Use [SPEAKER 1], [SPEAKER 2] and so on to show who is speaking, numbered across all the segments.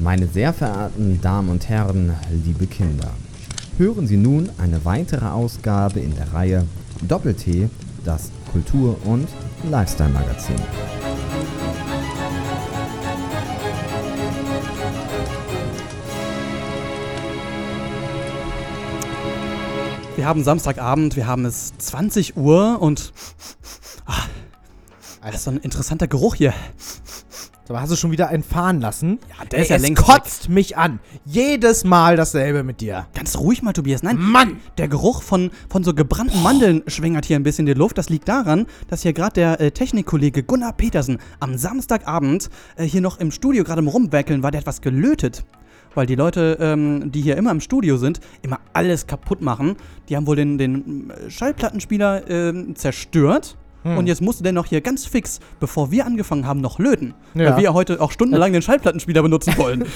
[SPEAKER 1] Meine sehr verehrten Damen und Herren, liebe Kinder, hören Sie nun eine weitere Ausgabe in der Reihe Doppel-T, das Kultur- und Lifestyle-Magazin.
[SPEAKER 2] Wir haben Samstagabend, wir haben es 20 Uhr und. Ah, das ist so ein interessanter Geruch hier.
[SPEAKER 3] Aber hast du schon wieder einen fahren lassen?
[SPEAKER 2] Ja, der
[SPEAKER 3] Ey,
[SPEAKER 2] ist ja
[SPEAKER 3] es
[SPEAKER 2] längst
[SPEAKER 3] kotzt mich an. Jedes Mal dasselbe mit dir.
[SPEAKER 2] Ganz ruhig mal, Tobias. Nein,
[SPEAKER 3] Mann!
[SPEAKER 2] der Geruch von, von so gebrannten Mandeln schwängert hier ein bisschen die Luft. Das liegt daran, dass hier gerade der äh, Technikkollege Gunnar Petersen am Samstagabend äh, hier noch im Studio gerade am Rumwerkeln war. Der hat was gelötet. Weil die Leute, ähm, die hier immer im Studio sind, immer alles kaputt machen. Die haben wohl den, den äh, Schallplattenspieler ähm, zerstört.
[SPEAKER 3] Hm.
[SPEAKER 2] Und jetzt musste der noch hier ganz fix, bevor wir angefangen haben, noch löten.
[SPEAKER 3] Ja.
[SPEAKER 2] Weil wir ja heute auch stundenlang den Schallplattenspieler benutzen wollen.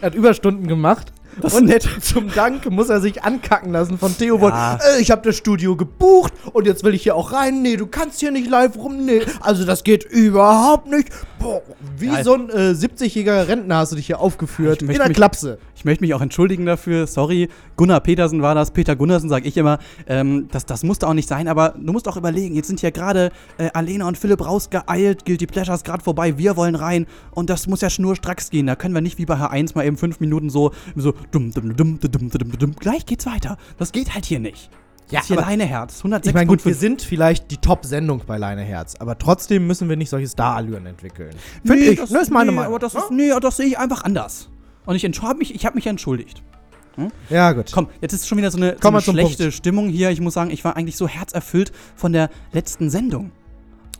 [SPEAKER 3] Er hat Überstunden gemacht.
[SPEAKER 2] Das
[SPEAKER 3] und
[SPEAKER 2] nett.
[SPEAKER 3] zum Dank muss er sich ankacken lassen von Theo Woll.
[SPEAKER 2] Ja.
[SPEAKER 3] Äh, ich habe das Studio gebucht und jetzt will ich hier auch rein. Nee, du kannst hier nicht live rum. Nee, also das geht überhaupt nicht. Boah, wie
[SPEAKER 2] Ja,
[SPEAKER 3] so ein äh, 70-jähriger Rentner hast du dich hier aufgeführt.
[SPEAKER 2] Ich
[SPEAKER 3] In der
[SPEAKER 2] mich-
[SPEAKER 3] Klapse.
[SPEAKER 2] Ich möchte mich auch entschuldigen dafür. Sorry, Gunnar Petersen war das. Peter Gunnarsen sage ich immer. Ähm, das, das musste auch nicht sein, aber du musst auch überlegen. Jetzt sind hier gerade äh, Alena und Philipp rausgeeilt. Guilty Pleasures gerade vorbei. Wir wollen rein. Und das muss ja schnurstracks gehen. Da können wir nicht wie bei H1 mal eben fünf Minuten so, so dumm, dumm, dumm, dumm, dumm, dumm. Gleich geht's weiter. Das geht halt hier nicht.
[SPEAKER 3] Ja,
[SPEAKER 2] das ist hier Leineherz. 106.
[SPEAKER 3] Ich meine, gut, wir sind vielleicht die Top-Sendung bei Leineherz, aber trotzdem müssen wir nicht solche Star-Allüren entwickeln. Finde
[SPEAKER 2] nee,
[SPEAKER 3] ich.
[SPEAKER 2] Das,
[SPEAKER 3] ne, ist meine
[SPEAKER 2] nee,
[SPEAKER 3] Meinung.
[SPEAKER 2] Aber das,
[SPEAKER 3] ne?
[SPEAKER 2] ist, nee, das sehe ich einfach anders. Und ich habe mich, ich hab mich entschuldigt.
[SPEAKER 3] Ja, gut.
[SPEAKER 2] Komm, jetzt ist schon wieder so eine, so eine schlechte
[SPEAKER 3] Punkt.
[SPEAKER 2] Stimmung hier. Ich muss sagen, ich war eigentlich so herzerfüllt von der letzten Sendung.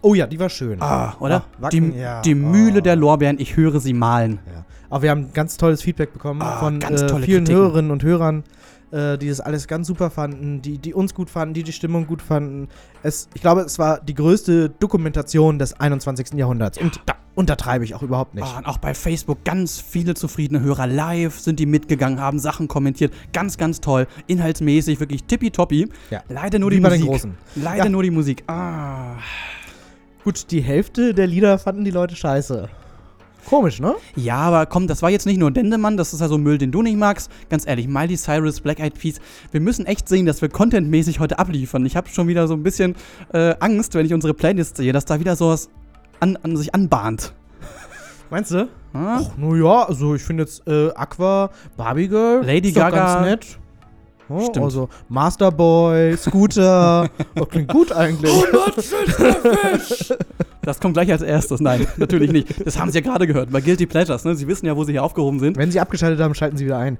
[SPEAKER 3] Oh ja, die war schön.
[SPEAKER 2] Ah, oder?
[SPEAKER 3] Ah, Wacken,
[SPEAKER 2] die
[SPEAKER 3] ja.
[SPEAKER 2] die
[SPEAKER 3] Oh.
[SPEAKER 2] Mühle der Lorbeeren, ich höre sie malen.
[SPEAKER 3] Ja. Aber wir haben ganz tolles Feedback bekommen
[SPEAKER 2] Ah,
[SPEAKER 3] von
[SPEAKER 2] ganz
[SPEAKER 3] äh, vielen
[SPEAKER 2] Kritiken.
[SPEAKER 3] Hörerinnen und Hörern, äh, die das alles ganz super fanden, die, die uns gut fanden, die die Stimmung gut fanden. Es, ich glaube, es war die größte Dokumentation des 21. Jahrhunderts. Und da untertreibe ich auch überhaupt nicht.
[SPEAKER 2] Ah, und auch bei Facebook ganz viele zufriedene Hörer live sind die mitgegangen, haben Sachen kommentiert. Ganz, ganz toll. Inhaltsmäßig wirklich tippitoppi.
[SPEAKER 3] Ja.
[SPEAKER 2] Leider nur
[SPEAKER 3] Wie
[SPEAKER 2] die
[SPEAKER 3] bei den
[SPEAKER 2] Musik.
[SPEAKER 3] Großen.
[SPEAKER 2] Leider
[SPEAKER 3] Ja.
[SPEAKER 2] nur die Musik. Ah.
[SPEAKER 3] Gut, die Hälfte der Lieder fanden die Leute scheiße. Komisch, ne?
[SPEAKER 2] Ja, aber komm, das war jetzt nicht nur Dendemann, das ist ja so Müll, den du nicht magst. Ganz ehrlich, Miley Cyrus, Black Eyed Peas, wir müssen echt sehen, dass wir contentmäßig heute abliefern. Ich habe schon wieder so ein bisschen äh, Angst, wenn ich unsere Playlist sehe, dass da wieder sowas an, an sich anbahnt.
[SPEAKER 3] Meinst du? Ach, naja, also ich finde jetzt äh, Aqua, Barbie Girl.
[SPEAKER 2] Lady
[SPEAKER 3] ist doch
[SPEAKER 2] Gaga.
[SPEAKER 3] Ganz nett. Oh,
[SPEAKER 2] Stimmt.
[SPEAKER 3] Also Masterboy, Scooter. oh, klingt gut eigentlich.
[SPEAKER 2] Das kommt gleich als erstes. Nein, natürlich nicht. Das haben sie ja gerade gehört. Bei Guilty Pleasures, ne? Sie wissen ja, wo sie hier aufgehoben sind.
[SPEAKER 3] Wenn sie abgeschaltet haben, schalten sie wieder ein.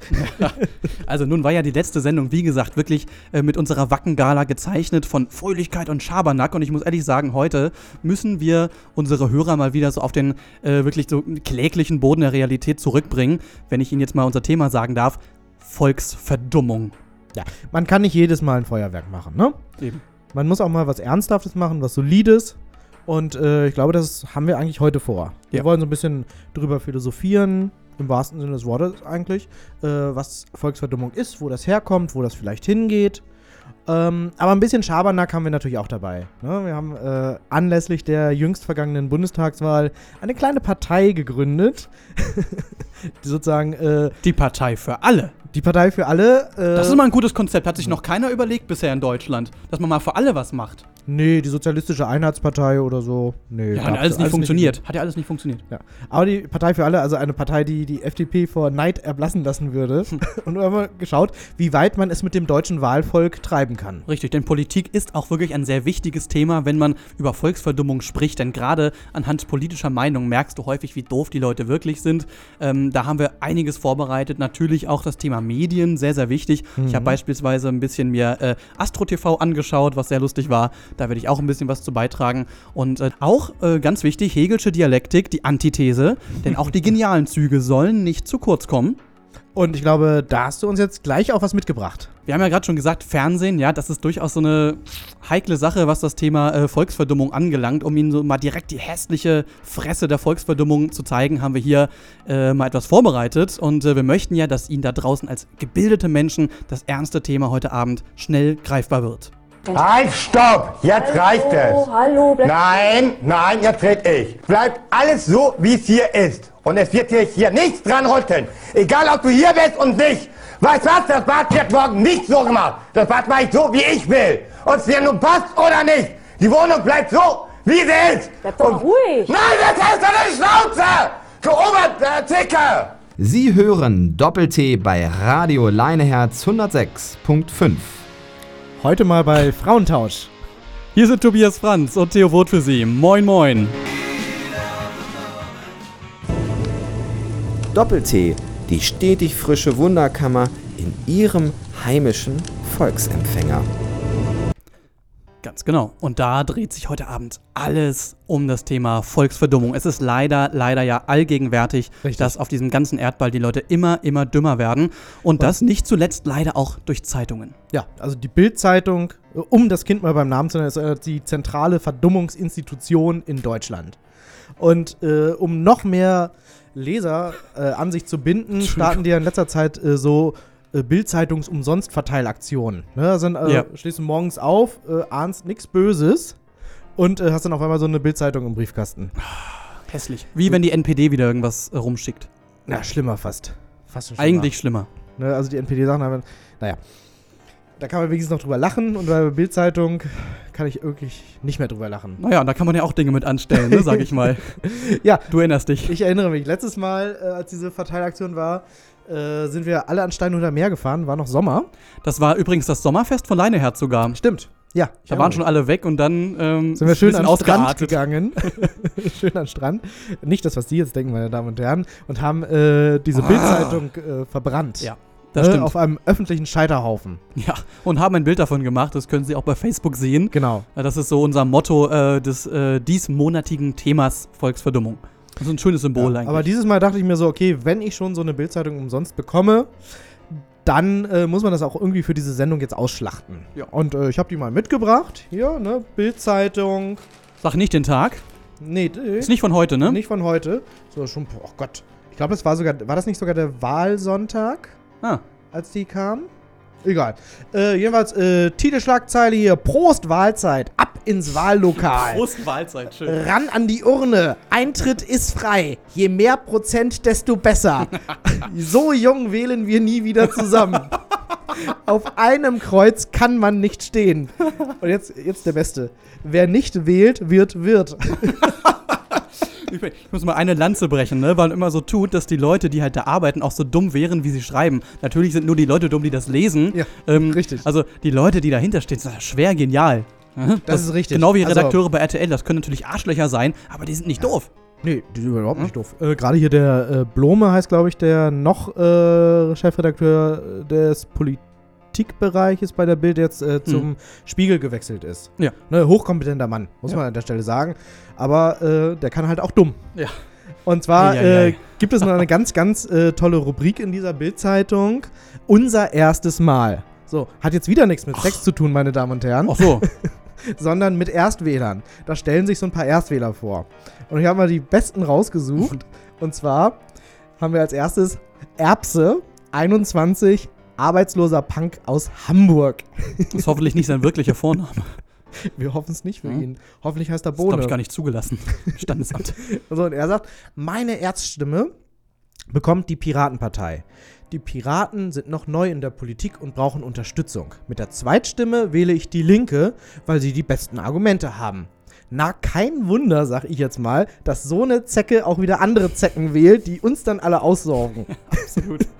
[SPEAKER 2] Also nun war ja die letzte Sendung, wie gesagt, wirklich äh, mit unserer Wackengala gezeichnet von Fröhlichkeit und Schabernack. Und ich muss ehrlich sagen, heute müssen wir unsere Hörer mal wieder so auf den äh, wirklich so kläglichen Boden der Realität zurückbringen. Wenn ich Ihnen jetzt mal unser Thema sagen darf. Volksverdummung.
[SPEAKER 3] Man kann nicht jedes Mal ein Feuerwerk machen, ne?
[SPEAKER 2] Eben.
[SPEAKER 3] Man muss auch mal was Ernsthaftes machen, was Solides. Und äh, ich glaube, das haben wir eigentlich heute vor. Wir
[SPEAKER 2] Ja.
[SPEAKER 3] wollen so ein bisschen drüber philosophieren, im wahrsten Sinne des Wortes eigentlich, äh, was Volksverdummung ist, wo das herkommt, wo das vielleicht hingeht. Ähm, aber ein bisschen Schabernack haben wir natürlich auch dabei. Ne? Wir haben äh, anlässlich der jüngst vergangenen Bundestagswahl eine kleine Partei gegründet, sozusagen äh,
[SPEAKER 2] Die Partei für alle.
[SPEAKER 3] die Partei für alle. Äh,
[SPEAKER 2] Das ist mal ein gutes Konzept. Hat sich noch keiner überlegt bisher in Deutschland, dass man mal für alle was macht.
[SPEAKER 3] nee, die Sozialistische Einheitspartei oder so. Nee,
[SPEAKER 2] Ja, hat
[SPEAKER 3] gab's
[SPEAKER 2] alles nicht
[SPEAKER 3] nicht.
[SPEAKER 2] funktioniert. Hat ja alles nicht funktioniert.
[SPEAKER 3] Ja. Aber die Partei für alle, also eine Partei, die die FDP vor Neid erblassen lassen würde. Und wir haben mal geschaut, wie weit man es mit dem deutschen Wahlvolk treiben kann.
[SPEAKER 2] Richtig, denn Politik ist auch wirklich ein sehr wichtiges Thema, wenn man über Volksverdummung spricht. Denn gerade anhand politischer Meinung merkst du häufig, wie doof die Leute wirklich sind. Ähm, da haben wir einiges vorbereitet. Natürlich auch das Thema Medien, sehr, sehr wichtig. Ich habe beispielsweise ein bisschen mir äh, Astro TV angeschaut, was sehr lustig war. Da werde ich auch ein bisschen was zu beitragen. Und äh, auch äh, ganz wichtig, Hegelsche Dialektik, die Antithese. denn auch die genialen Züge sollen nicht zu kurz kommen.
[SPEAKER 3] Und ich glaube, da hast du uns jetzt gleich auch was mitgebracht.
[SPEAKER 2] Wir haben ja gerade schon gesagt, Fernsehen, ja, das ist durchaus so eine heikle Sache, was das Thema äh, Volksverdummung angelangt. Um Ihnen so mal direkt die hässliche Fresse der Volksverdummung zu zeigen, haben wir hier äh, mal etwas vorbereitet. Und äh, wir möchten ja, dass Ihnen da draußen als gebildete Menschen das ernste Thema heute Abend schnell greifbar wird.
[SPEAKER 4] Halt, stopp! Jetzt reicht
[SPEAKER 5] Hallo,
[SPEAKER 4] es.
[SPEAKER 5] hallo, bleib
[SPEAKER 4] Nein, nein, jetzt red ich. Bleibt alles so, wie es hier ist. Und es wird hier, hier nichts dran rütteln. Egal, ob du hier bist und nicht. Weißt was? Das Bad wird morgen nicht so gemacht. Das Bad mache ich so, wie ich will. Ob es dir nun passt oder nicht. Die Wohnung bleibt so, wie sie ist.
[SPEAKER 5] Bleib doch
[SPEAKER 4] Und-
[SPEAKER 5] ruhig.
[SPEAKER 4] Nein, das heißt deine Schnauze! Du Oberzicke!
[SPEAKER 1] Sie hören Doppel-T bei Radio Leineherz 106.5.
[SPEAKER 3] Heute mal bei Frauentausch.
[SPEAKER 2] Hier sind Tobias Franz und Theo Woth für Sie. Moin, moin.
[SPEAKER 1] Doppel-T, die stetig frische Wunderkammer in Ihrem heimischen Volksempfänger.
[SPEAKER 2] Ganz genau. Und da dreht sich heute Abend alles um das Thema Volksverdummung. Es ist leider, leider ja allgegenwärtig,
[SPEAKER 3] Richtig.
[SPEAKER 2] dass auf diesem ganzen Erdball die Leute immer, immer dümmer werden. Und das nicht zuletzt leider auch durch Zeitungen.
[SPEAKER 3] Ja, also die Bild-Zeitung, äh, um das Kind mal beim Namen zu nennen, ist äh, die zentrale Verdummungsinstitution in Deutschland. Und äh, um noch mehr Leser äh, an sich zu binden, starten die ja in letzter Zeit äh, so äh, Bild-Zeitungs-Umsonst-Verteilaktionen. Ne? Da sind, äh,
[SPEAKER 2] Ja.
[SPEAKER 3] Stehst du morgens auf, äh, ahnst nichts Böses und äh, hast dann auf einmal so eine Bild-Zeitung im Briefkasten.
[SPEAKER 2] Hässlich. Wie wenn die NPD wieder irgendwas rumschickt.
[SPEAKER 3] Na, schlimmer fast. Fast schlimmer.
[SPEAKER 2] Eigentlich schlimmer.
[SPEAKER 3] Ne, also die NPD-Sachen haben, naja. Da kann man wenigstens noch drüber lachen und bei der Bild-Zeitung kann ich wirklich nicht mehr drüber lachen.
[SPEAKER 2] Naja, und da kann man ja auch Dinge mit anstellen, ne, sag ich mal.
[SPEAKER 3] Ja,
[SPEAKER 2] Du erinnerst dich.
[SPEAKER 3] ich erinnere mich, letztes Mal, äh, als diese Verteilaktion war, äh, sind wir alle an Stein oder Meer gefahren, war noch Sommer.
[SPEAKER 2] Das war übrigens das Sommerfest von Leineherz sogar.
[SPEAKER 3] Stimmt. Ja,
[SPEAKER 2] Da waren schon alle weg und dann ähm,
[SPEAKER 3] sind wir schön an den Strand gegangen. schön an den Strand. Nicht das, was die jetzt denken, meine Damen und Herren. Und haben äh, diese Bildzeitung äh, verbrannt.
[SPEAKER 2] Ja, Das
[SPEAKER 3] Ne,
[SPEAKER 2] stimmt.
[SPEAKER 3] Auf einem öffentlichen Scheiterhaufen.
[SPEAKER 2] Ja, und haben ein Bild davon gemacht. Das können Sie auch bei Facebook sehen.
[SPEAKER 3] Genau.
[SPEAKER 2] Das ist so unser Motto äh, des äh, diesmonatigen Themas Volksverdummung. Das ist ein schönes Symbol
[SPEAKER 3] Ja,
[SPEAKER 2] eigentlich.
[SPEAKER 3] aber dieses Mal dachte ich mir so, okay, wenn ich schon so eine Bildzeitung umsonst bekomme, dann äh, muss man das auch irgendwie für diese Sendung jetzt ausschlachten.
[SPEAKER 2] Ja.
[SPEAKER 3] Und äh, ich habe die mal mitgebracht. Hier, ne? Bildzeitung.
[SPEAKER 2] Sag nicht den Tag.
[SPEAKER 3] Nee,
[SPEAKER 2] Ist nicht von heute, ne?
[SPEAKER 3] nicht von heute. So, schon, oh Gott. Ich glaube, das war sogar, war das nicht sogar der Wahlsonntag,
[SPEAKER 2] Ah,
[SPEAKER 3] als die kam? Egal. Äh, jedenfalls, äh, Titelschlagzeile hier: Prost Wahlzeit, ab ins Wahllokal.
[SPEAKER 2] Prost Wahlzeit, schön.
[SPEAKER 3] Ran an die Urne. Eintritt ist frei. Je mehr Prozent, desto besser. so jung wählen wir nie wieder zusammen. Auf einem Kreuz kann man nicht stehen. Und jetzt, jetzt der Beste. Wer nicht wählt, wird Wirt.
[SPEAKER 2] Ich, muss mal eine Lanze brechen, ne? weil man immer so tut, dass die Leute, die halt da arbeiten, auch so dumm wären, wie sie schreiben. Natürlich sind nur die Leute dumm, die das lesen.
[SPEAKER 3] Ja,
[SPEAKER 2] ähm,
[SPEAKER 3] richtig.
[SPEAKER 2] Also die Leute, die dahinter stehen, sind schwer genial. Mhm.
[SPEAKER 3] Das ist richtig.
[SPEAKER 2] Genau wie
[SPEAKER 3] Also-
[SPEAKER 2] Redakteure bei RTL, das können natürlich Arschlöcher sein, aber die sind nicht doof.
[SPEAKER 3] Nee, die sind überhaupt nicht doof. Äh, Gerade hier der äh, Blome heißt, glaube ich, der noch äh, Chefredakteur des Politikbereiches bei der Bild jetzt äh, zum Spiegel gewechselt ist.
[SPEAKER 2] Ja.
[SPEAKER 3] Ne, hochkompetenter Mann, muss
[SPEAKER 2] Ja.
[SPEAKER 3] man an der Stelle sagen. Aber äh, der kann halt auch dumm.
[SPEAKER 2] Ja.
[SPEAKER 3] Und zwar
[SPEAKER 2] Eieiei.
[SPEAKER 3] äh, gibt es noch eine ganz, ganz äh, tolle Rubrik in dieser Bildzeitung. Unser erstes Mal. So, hat jetzt wieder nichts mit Sex zu tun, meine Damen und Herren
[SPEAKER 2] Ach so.
[SPEAKER 3] sondern mit Erstwählern. Da stellen sich so ein paar Erstwähler vor. Und ich habe mal die besten rausgesucht. Und zwar haben wir als erstes Erbse, 21, arbeitsloser Punk aus Hamburg.
[SPEAKER 2] Das ist hoffentlich nicht sein wirklicher Vorname.
[SPEAKER 3] Wir hoffen es nicht für
[SPEAKER 2] Hm.
[SPEAKER 3] ihn. Hoffentlich heißt er
[SPEAKER 2] Das ist, glaube
[SPEAKER 3] Bohne.
[SPEAKER 2] ich, gar nicht zugelassen. Standesamt.
[SPEAKER 3] So, und er sagt, meine Erzstimme bekommt die Piratenpartei. Die Piraten sind noch neu in der Politik und brauchen Unterstützung. Mit der Zweitstimme wähle ich die Linke, weil sie die besten Argumente haben. Na, kein Wunder, sag ich jetzt mal, dass so eine Zecke auch wieder andere Zecken wählt, die uns dann alle aussorgen.
[SPEAKER 2] Absolut.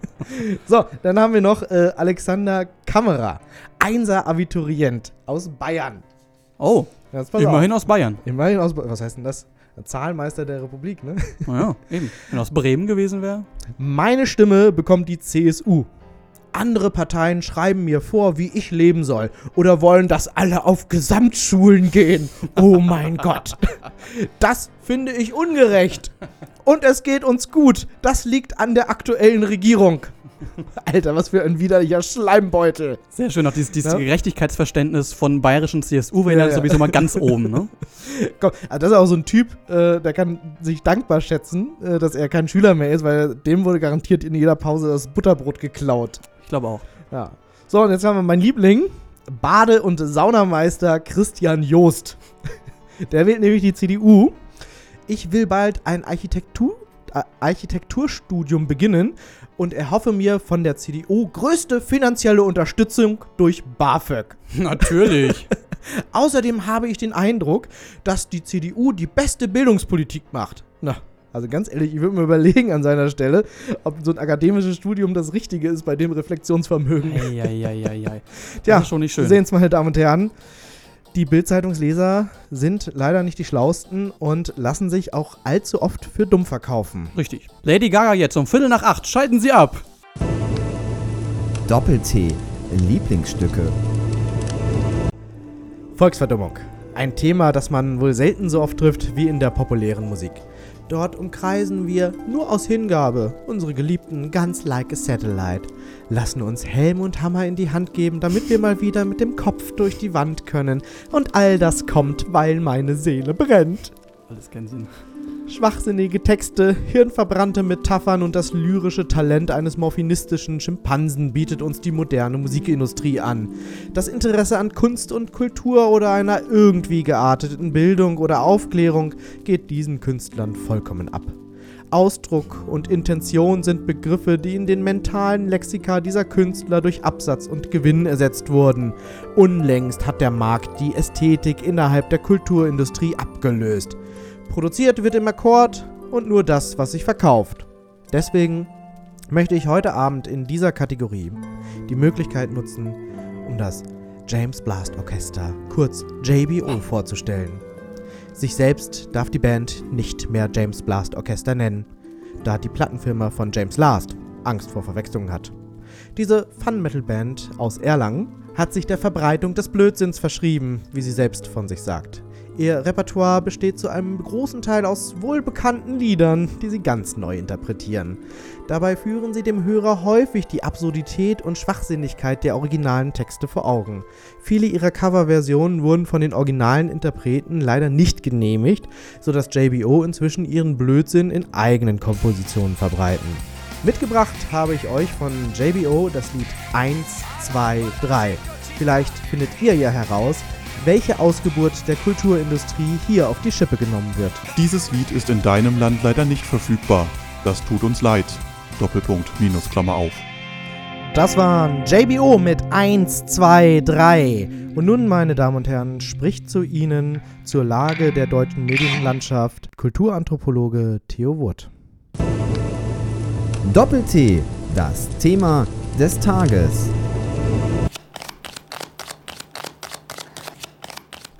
[SPEAKER 3] So, dann haben wir noch äh, Alexander Kammerer, Einser Abiturient aus Bayern.
[SPEAKER 2] Oh, immerhin
[SPEAKER 3] Auf.
[SPEAKER 2] aus Bayern.
[SPEAKER 3] Immerhin aus Bayern. Was heißt denn das? Zahlenmeister der Republik, ne?
[SPEAKER 2] Naja, eben. Wenn aus Bremen gewesen wäre.
[SPEAKER 3] Meine Stimme bekommt die CSU. Andere Parteien schreiben mir vor, wie ich leben soll oder wollen, dass alle auf Gesamtschulen gehen. Oh mein Gott. Das finde ich ungerecht. Und es geht uns gut. Das liegt an der aktuellen Regierung. Alter, was für ein widerlicher Schleimbeutel.
[SPEAKER 2] Sehr schön, auch dieses, dieses
[SPEAKER 3] Ja.
[SPEAKER 2] Gerechtigkeitsverständnis von bayerischen CSU-Wählern
[SPEAKER 3] Ja, ja.
[SPEAKER 2] sowieso mal ganz oben, ne?
[SPEAKER 3] Komm, also das ist auch so ein Typ, äh, der kann sich dankbar schätzen, äh, dass er kein Schüler mehr ist, weil dem wurde garantiert in jeder Pause das Butterbrot geklaut.
[SPEAKER 2] Ich glaube auch.
[SPEAKER 3] Ja. So, und jetzt haben wir meinen Liebling, Bade- und Saunameister Christian Joost. Der wählt nämlich die CDU. Ich will bald ein Architektur, Architekturstudium beginnen und erhoffe mir von der CDU größte finanzielle Unterstützung durch BAföG.
[SPEAKER 2] Natürlich.
[SPEAKER 3] Außerdem habe ich den Eindruck, dass die CDU die beste Bildungspolitik macht. Na, also ganz ehrlich, ich würde mir überlegen an seiner Stelle, ob so ein akademisches Studium das Richtige ist bei dem Reflexionsvermögen.
[SPEAKER 2] Eieieiei.
[SPEAKER 3] Tja,
[SPEAKER 2] Das ist schon nicht schön.
[SPEAKER 3] Sehen Sie, meine Damen und Herren. Die Bildzeitungsleser sind leider nicht die schlausten und lassen sich auch allzu oft für dumm verkaufen.
[SPEAKER 2] Richtig. Lady Gaga jetzt um Viertel nach acht. Schalten Sie ab.
[SPEAKER 1] Doppel-T. Lieblingsstücke.
[SPEAKER 3] Volksverdummung. Ein Thema, das man wohl selten so oft trifft wie in der populären Musik. Dort umkreisen wir nur aus Hingabe unsere Geliebten ganz like a satellite, lassen uns Helm und Hammer in die Hand geben, damit wir mal wieder mit dem Kopf durch die Wand können. Und all das kommt, weil meine Seele brennt.
[SPEAKER 2] Alles keinen Sinn.
[SPEAKER 3] Schwachsinnige Texte, hirnverbrannte Metaphern und das lyrische Talent eines morphinistischen Schimpansen bietet uns die moderne Musikindustrie an. Das Interesse an Kunst und Kultur oder einer irgendwie gearteten Bildung oder Aufklärung geht diesen Künstlern vollkommen ab. Ausdruck und Intention sind Begriffe, die in den mentalen Lexika dieser Künstler durch Absatz und Gewinn ersetzt wurden. Unlängst hat der Markt die Ästhetik innerhalb der Kulturindustrie abgelöst. Produziert wird im Akkord und nur das, was sich verkauft. Deswegen möchte ich heute Abend in dieser Kategorie die Möglichkeit nutzen, um das James Blast Orchester, kurz JBO, vorzustellen. Sich selbst darf die Band nicht mehr James Blast Orchester nennen, da die Plattenfirma von James Last Angst vor Verwechslungen hat. Diese Fun-Metal-Band aus Erlangen hat sich der Verbreitung des Blödsinns verschrieben, wie sie selbst von sich sagt. Ihr Repertoire besteht zu einem großen Teil aus wohlbekannten Liedern, die sie ganz neu interpretieren. Dabei führen sie dem Hörer häufig die Absurdität und Schwachsinnigkeit der originalen Texte vor Augen. Viele ihrer Coverversionen wurden von den originalen Interpreten leider nicht genehmigt, sodass JBO inzwischen ihren Blödsinn in eigenen Kompositionen verbreiten. Mitgebracht habe ich euch von JBO das Lied 1, 2, 3. Vielleicht findet ihr ja heraus, welche Ausgeburt der Kulturindustrie hier auf die Schippe genommen wird.
[SPEAKER 5] Dieses Lied ist in deinem Land leider nicht verfügbar. Das tut uns leid. Doppelpunkt, Minus, Klammer auf.
[SPEAKER 3] Das waren JBO mit 1, 2, 3. Und nun, meine Damen und Herren, spricht zu Ihnen zur Lage der deutschen Medienlandschaft Kulturanthropologe Theo Wood.
[SPEAKER 1] Doppel-T. Das Thema des Tages.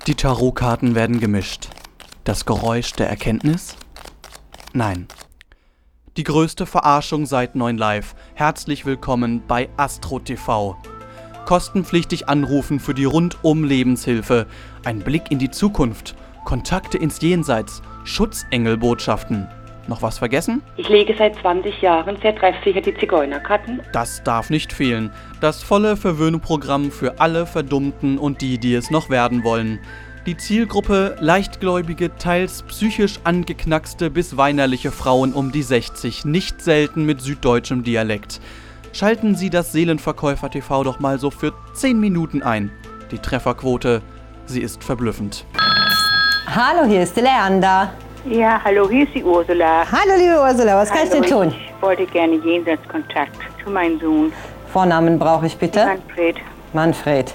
[SPEAKER 2] Die Tarotkarten werden gemischt. Das Geräusch der Erkenntnis? Nein. Die größte Verarschung seit 9 Live. Herzlich willkommen bei Astro TV. Kostenpflichtig anrufen für die Rundum-Lebenshilfe. Ein Blick in die Zukunft. Kontakte ins Jenseits. Schutzengelbotschaften. Noch was vergessen?
[SPEAKER 6] Ich lege seit 20 Jahren sehr treffsicher die Zigeunerkarten.
[SPEAKER 2] Das darf nicht fehlen. Das volle Verwöhnprogramm für alle Verdummten und die, die es noch werden wollen. Die Zielgruppe leichtgläubige, teils psychisch angeknackste bis weinerliche Frauen um die 60, nicht selten mit süddeutschem Dialekt. Schalten Sie das Seelenverkäufer TV doch mal so für 10 Minuten ein. Die Trefferquote, sie ist verblüffend.
[SPEAKER 7] Hallo, hier ist Leander.
[SPEAKER 6] Ja, hallo, hier ist die Ursula.
[SPEAKER 7] Hallo, liebe Ursula, was kann ich
[SPEAKER 6] hallo,
[SPEAKER 7] denn tun?
[SPEAKER 6] Ich wollte gerne Jenseitskontakt zu meinem Sohn,
[SPEAKER 7] Vornamen brauche ich bitte.
[SPEAKER 6] Manfred.
[SPEAKER 7] Manfred.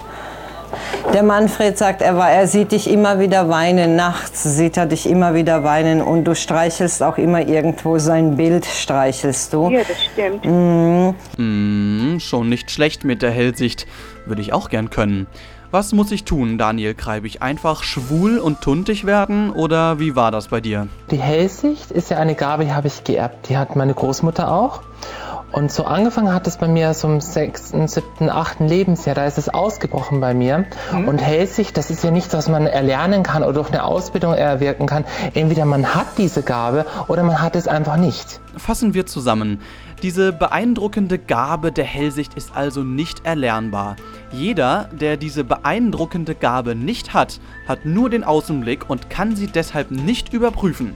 [SPEAKER 7] Der Manfred sagt, er, war, er sieht dich immer wieder weinen. Nachts sieht er dich immer wieder weinen und du streichelst auch immer irgendwo sein Bild, streichelst du.
[SPEAKER 6] Ja, das stimmt.
[SPEAKER 2] Hm, schon nicht schlecht mit der Hellsicht. Würde ich auch gern können. Was muss ich tun, Daniel Kreibig? Einfach schwul und tuntig werden oder wie war das bei dir?
[SPEAKER 8] Die Hellsicht ist ja eine Gabe, die habe ich geerbt. Die hat meine Großmutter auch. Und so angefangen hat es bei mir so im sechsten, siebten, achten Lebensjahr. Da ist es ausgebrochen bei mir. Und Hellsicht, das ist ja nichts, was man erlernen kann oder durch eine Ausbildung erwirken kann. Entweder man hat diese Gabe oder man hat es einfach nicht.
[SPEAKER 2] Fassen wir zusammen. Diese beeindruckende Gabe der Hellsicht ist also nicht erlernbar. Jeder, der diese beeindruckende Gabe nicht hat, hat nur den Außenblick und kann sie deshalb nicht überprüfen.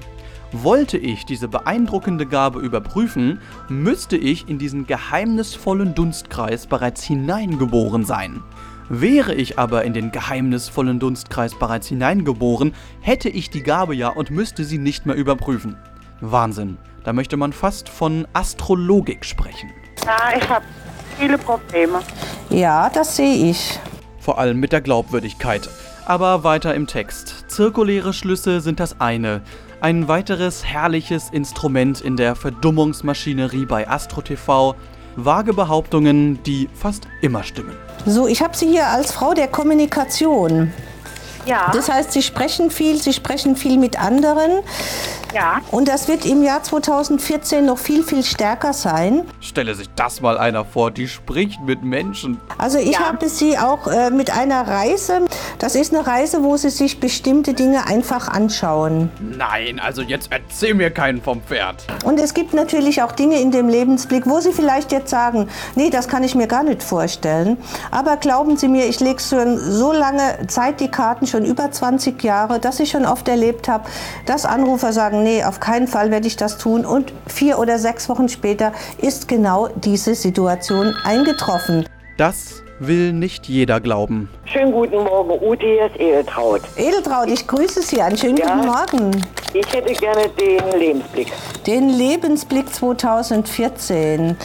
[SPEAKER 2] Wollte ich diese beeindruckende Gabe überprüfen, müsste ich in diesen geheimnisvollen Dunstkreis bereits hineingeboren sein. Wäre ich aber in den geheimnisvollen Dunstkreis bereits hineingeboren, hätte ich die Gabe ja und müsste sie nicht mehr überprüfen. Wahnsinn. Da möchte man fast von Astrologik sprechen.
[SPEAKER 6] Ja, ich habe viele Probleme.
[SPEAKER 7] Ja, das sehe ich.
[SPEAKER 2] Vor allem mit der Glaubwürdigkeit. Aber weiter im Text. Zirkuläre Schlüsse sind das eine. Ein weiteres herrliches Instrument in der Verdummungsmaschinerie bei AstroTV. Vage Behauptungen, die fast immer stimmen.
[SPEAKER 7] So, ich habe Sie hier als Frau der Kommunikation.
[SPEAKER 6] Ja,
[SPEAKER 7] Das heißt, Sie sprechen viel, Sie sprechen viel mit anderen.
[SPEAKER 6] Ja.
[SPEAKER 7] Und das wird im Jahr 2014 noch viel, viel stärker sein.
[SPEAKER 2] Stelle sich das mal einer vor, die spricht mit Menschen.
[SPEAKER 7] Also ich
[SPEAKER 6] Ja.
[SPEAKER 7] habe Sie auch äh, mit einer Reise. Das ist eine Reise, wo Sie sich bestimmte Dinge einfach anschauen.
[SPEAKER 2] Nein, also jetzt erzähl mir keinen vom Pferd.
[SPEAKER 7] Und es gibt natürlich auch Dinge in dem Lebensblick, wo Sie vielleicht jetzt sagen, nee, das kann ich mir gar nicht vorstellen. Aber glauben Sie mir, ich lege schon so lange Zeit die Karten, schon über 20 Jahre, dass ich schon oft erlebt habe, dass Anrufer sagen, nee, auf keinen Fall werde ich das tun. Und vier oder sechs Wochen später ist genau diese Situation eingetroffen.
[SPEAKER 2] Das will nicht jeder glauben.
[SPEAKER 6] Schönen guten Morgen, Ute, hier ist Edeltraut.
[SPEAKER 7] Edeltraut, ich grüße Sie. Einen schönen
[SPEAKER 6] Ja.
[SPEAKER 7] guten Morgen.
[SPEAKER 6] Ich hätte gerne den Lebensblick.
[SPEAKER 7] Den Lebensblick 2014.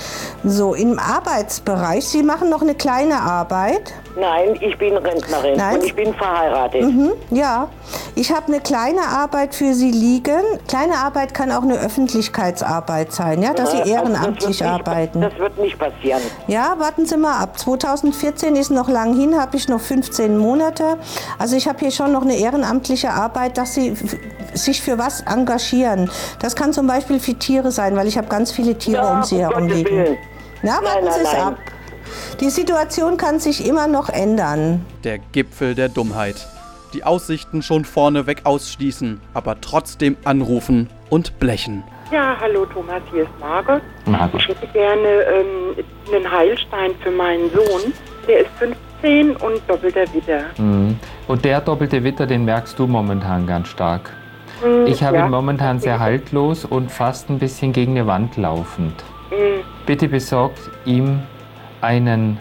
[SPEAKER 7] So, im Arbeitsbereich. Sie machen noch eine kleine Arbeit.
[SPEAKER 6] Nein, ich bin Rentnerin
[SPEAKER 7] Nein.
[SPEAKER 6] und ich bin verheiratet.
[SPEAKER 7] Mhm, ja, ich habe eine kleine Arbeit für Sie liegen. Kleine Arbeit kann auch eine Öffentlichkeitsarbeit sein, ja, dass Sie
[SPEAKER 6] Also
[SPEAKER 7] ehrenamtlich
[SPEAKER 6] das wird nicht,
[SPEAKER 7] arbeiten.
[SPEAKER 6] Das wird nicht passieren.
[SPEAKER 7] Ja, warten Sie mal ab. 2014 ist noch lang hin, habe ich noch 15 Monate. Also ich habe hier schon noch eine ehrenamtliche Arbeit, dass Sie sich für was engagieren. Das kann zum Beispiel für Tiere sein, weil ich habe ganz viele Tiere
[SPEAKER 6] Ja,
[SPEAKER 7] um Sie
[SPEAKER 6] um
[SPEAKER 7] herum liegen.
[SPEAKER 6] Nein,
[SPEAKER 7] warten
[SPEAKER 6] nein,
[SPEAKER 7] Sie es ab. Die Situation kann sich immer noch ändern.
[SPEAKER 2] Der Gipfel der Dummheit. Die Aussichten schon vorneweg ausschließen, aber trotzdem anrufen und blechen.
[SPEAKER 9] Ja, hallo Thomas, hier ist Margot.
[SPEAKER 8] Margot.
[SPEAKER 9] Ich hätte gerne ähm, einen Heilstein für meinen Sohn. Der ist 15 und doppelter Witter.
[SPEAKER 8] Mhm. Und der doppelte Witter, den merkst du momentan ganz stark.
[SPEAKER 9] Hm,
[SPEAKER 8] Ich habe
[SPEAKER 9] ja,
[SPEAKER 8] ihn momentan sehr haltlos und fast ein bisschen gegen eine Wand laufend.
[SPEAKER 9] Hm,
[SPEAKER 8] Bitte besorgt ihm einen,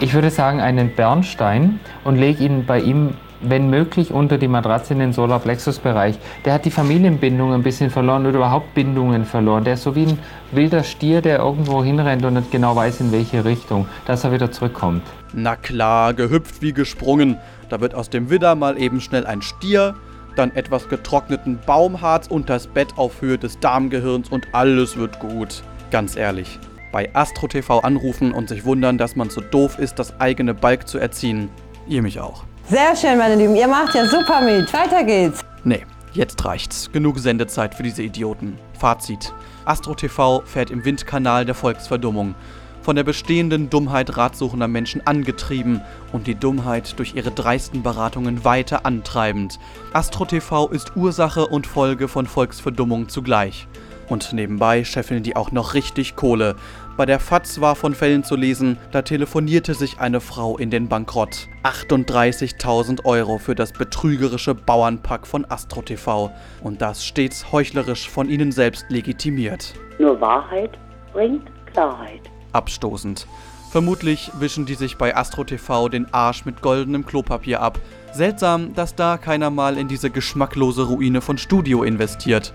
[SPEAKER 8] ich würde sagen, einen Bernstein und leg ihn bei ihm, wenn möglich, unter die Matratze in den Solarplexus-Bereich. Der hat die Familienbindung ein bisschen verloren oder überhaupt Bindungen verloren. Der ist so wie ein wilder Stier, der irgendwo hinrennt und nicht genau weiß, in welche Richtung, dass er wieder zurückkommt.
[SPEAKER 2] Na klar, gehüpft wie gesprungen. Da wird aus dem Widder mal eben schnell ein Stier, dann etwas getrockneten Baumharz unters Bett auf Höhe des Darmgehirns und alles wird gut. Ganz ehrlich. Bei AstroTV anrufen und sich wundern, dass man so doof ist, das eigene Balk zu erziehen. Ihr mich auch.
[SPEAKER 7] Sehr schön, meine Lieben. Ihr macht ja super mit. Weiter geht's.
[SPEAKER 2] Nee, jetzt reicht's. Genug Sendezeit für diese Idioten. Fazit. AstroTV fährt im Windkanal der Volksverdummung. Von der bestehenden Dummheit ratsuchender Menschen angetrieben und die Dummheit durch ihre dreisten Beratungen weiter antreibend. AstroTV ist Ursache und Folge von Volksverdummung zugleich. Und nebenbei scheffeln die auch noch richtig Kohle. Bei der FAZ war von Fällen zu lesen, da telefonierte sich eine Frau in den Bankrott. 38.000 Euro für das betrügerische Bauernpack von AstroTV. Und das stets heuchlerisch von ihnen selbst legitimiert.
[SPEAKER 6] Nur Wahrheit bringt Klarheit.
[SPEAKER 2] Abstoßend. Vermutlich wischen die sich bei AstroTV den Arsch mit goldenem Klopapier ab. Seltsam, dass da keiner mal in diese geschmacklose Ruine von Studio investiert.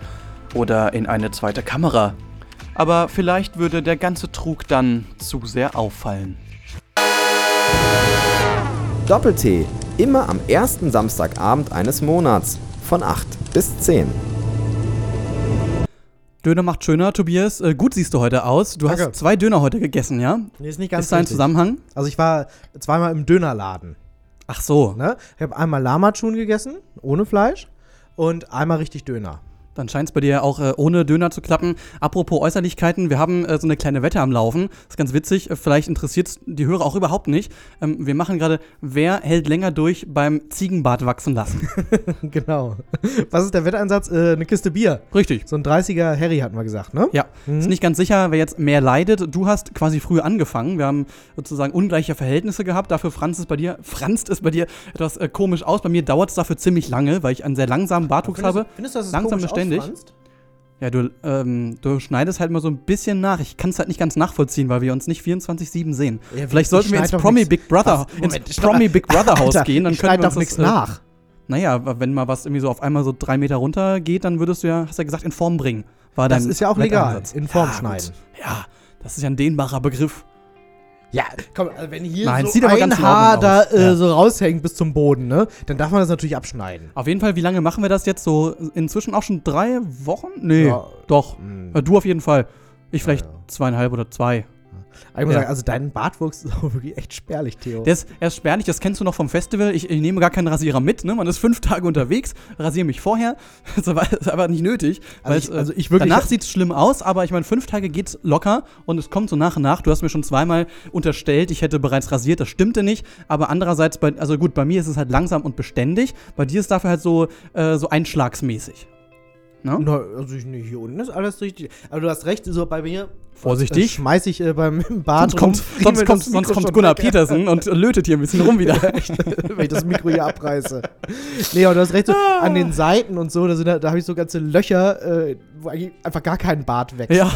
[SPEAKER 2] Oder in eine zweite Kamera. Aber vielleicht würde der ganze Trug dann zu sehr auffallen.
[SPEAKER 1] Doppel-T. Immer am ersten Samstagabend eines Monats. Von 8 bis 10.
[SPEAKER 2] Döner macht schöner, Tobias. Äh, gut siehst du heute aus. Du
[SPEAKER 3] Danke.
[SPEAKER 2] hast zwei Döner heute gegessen, ja?
[SPEAKER 3] Nee, ist nicht ganz
[SPEAKER 2] Ist da ein
[SPEAKER 3] richtig.
[SPEAKER 2] Zusammenhang?
[SPEAKER 3] Also ich war zweimal im Dönerladen.
[SPEAKER 2] Ach so.
[SPEAKER 3] Ne? Ich habe einmal Lamatschun gegessen, ohne Fleisch, und einmal richtig Döner.
[SPEAKER 2] Dann scheint es bei dir auch äh, ohne Döner zu klappen. Apropos Äußerlichkeiten, wir haben äh, so eine kleine Wette am Laufen. Das ist ganz witzig. Äh, vielleicht interessiert es die Hörer auch überhaupt nicht. Ähm, wir machen gerade, wer hält länger durch beim Ziegenbart wachsen lassen.
[SPEAKER 3] genau. Was ist der Wetteinsatz? Äh, eine Kiste Bier.
[SPEAKER 2] Richtig.
[SPEAKER 3] So ein 30er Harry hatten wir gesagt, ne?
[SPEAKER 2] Ja, ist nicht ganz sicher, wer jetzt mehr leidet. Du hast quasi früh angefangen. Wir haben sozusagen ungleiche Verhältnisse gehabt. Dafür franzt es bei dir, franzt es bei dir etwas äh, komisch aus. Bei mir dauert es dafür ziemlich lange, weil ich einen sehr langsamen Bartwuchs habe.
[SPEAKER 3] Findest du, dass es
[SPEAKER 2] Langsam
[SPEAKER 3] komisch
[SPEAKER 2] beständig.
[SPEAKER 3] ausfranst?
[SPEAKER 2] Ja, du, ähm, du schneidest halt mal so ein bisschen nach. Ich kann es halt nicht ganz nachvollziehen, weil wir uns nicht 24-7 sehen.
[SPEAKER 3] Ja,
[SPEAKER 2] Vielleicht
[SPEAKER 3] ich
[SPEAKER 2] sollten wir ins Promi Big Brother,
[SPEAKER 3] Was? Moment,
[SPEAKER 2] ins Promi Big Brother Haus
[SPEAKER 3] Alter,
[SPEAKER 2] gehen, dann
[SPEAKER 3] ich
[SPEAKER 2] können wir
[SPEAKER 3] doch
[SPEAKER 2] uns
[SPEAKER 3] nichts
[SPEAKER 2] äh,
[SPEAKER 3] nach.
[SPEAKER 2] Naja, wenn mal was irgendwie so auf einmal so drei Meter runter geht, dann würdest du ja, hast du ja gesagt, in Form bringen. War
[SPEAKER 3] Das ist ja auch legal. In Form
[SPEAKER 2] ja, gut.
[SPEAKER 3] schneiden.
[SPEAKER 2] Ja, das ist ja ein dehnbarer Begriff.
[SPEAKER 3] Ja, komm, also wenn hier
[SPEAKER 2] Nein,
[SPEAKER 3] so
[SPEAKER 2] sieht aber
[SPEAKER 3] ein
[SPEAKER 2] ganz in
[SPEAKER 3] Haar
[SPEAKER 2] Ordnung
[SPEAKER 3] da
[SPEAKER 2] aus.
[SPEAKER 3] äh,
[SPEAKER 2] Ja.
[SPEAKER 3] so raushängt bis zum Boden, ne? Dann darf man das natürlich abschneiden.
[SPEAKER 2] Auf jeden Fall, wie lange machen wir das jetzt? So inzwischen auch schon drei Wochen? Nee,
[SPEAKER 3] Ja.
[SPEAKER 2] doch.
[SPEAKER 3] Mm.
[SPEAKER 2] Ja, du auf jeden Fall. Ich vielleicht
[SPEAKER 3] Ja, ja.
[SPEAKER 2] zweieinhalb oder zwei.
[SPEAKER 3] Aber ich muss
[SPEAKER 2] Ja.
[SPEAKER 3] sagen, also dein Bartwuchs ist auch wirklich echt spärlich, Theo.
[SPEAKER 2] Der ist, er ist spärlich, das kennst du noch vom Festival. Ich, ich nehme gar keinen Rasierer mit, ne? Man ist fünf Tage unterwegs, rasiere mich vorher. Das war- ist aber nicht nötig.
[SPEAKER 3] Also ich-
[SPEAKER 2] äh,
[SPEAKER 3] also ich wirklich-
[SPEAKER 2] danach sieht es schlimm aus, aber ich meine, fünf Tage geht's locker und es kommt so nach und nach. Du hast mir schon zweimal unterstellt, ich hätte bereits rasiert. Das stimmte nicht. Aber andererseits, bei, also gut, bei mir ist es halt langsam und beständig. Bei dir ist dafür halt so, äh, so einschlagsmäßig. Ne?
[SPEAKER 3] Na, also ich, nee, hier unten ist alles richtig. Aber du hast recht, so bei mir.
[SPEAKER 2] Vorsichtig.
[SPEAKER 3] Äh, schmeiß ich äh, beim Bart
[SPEAKER 2] Sonst kommt,
[SPEAKER 3] rum,
[SPEAKER 2] sonst kommt,
[SPEAKER 3] das
[SPEAKER 2] sonst kommt Gunnar
[SPEAKER 3] weg.
[SPEAKER 2] Petersen und lötet hier ein bisschen rum wieder.
[SPEAKER 3] Wenn ich das Mikro hier abreiße. Nee, aber du hast recht, so an den Seiten und so, da, sind, da, habe ich so ganze Löcher, äh, wo eigentlich einfach gar kein Bart wächst.
[SPEAKER 2] Ja,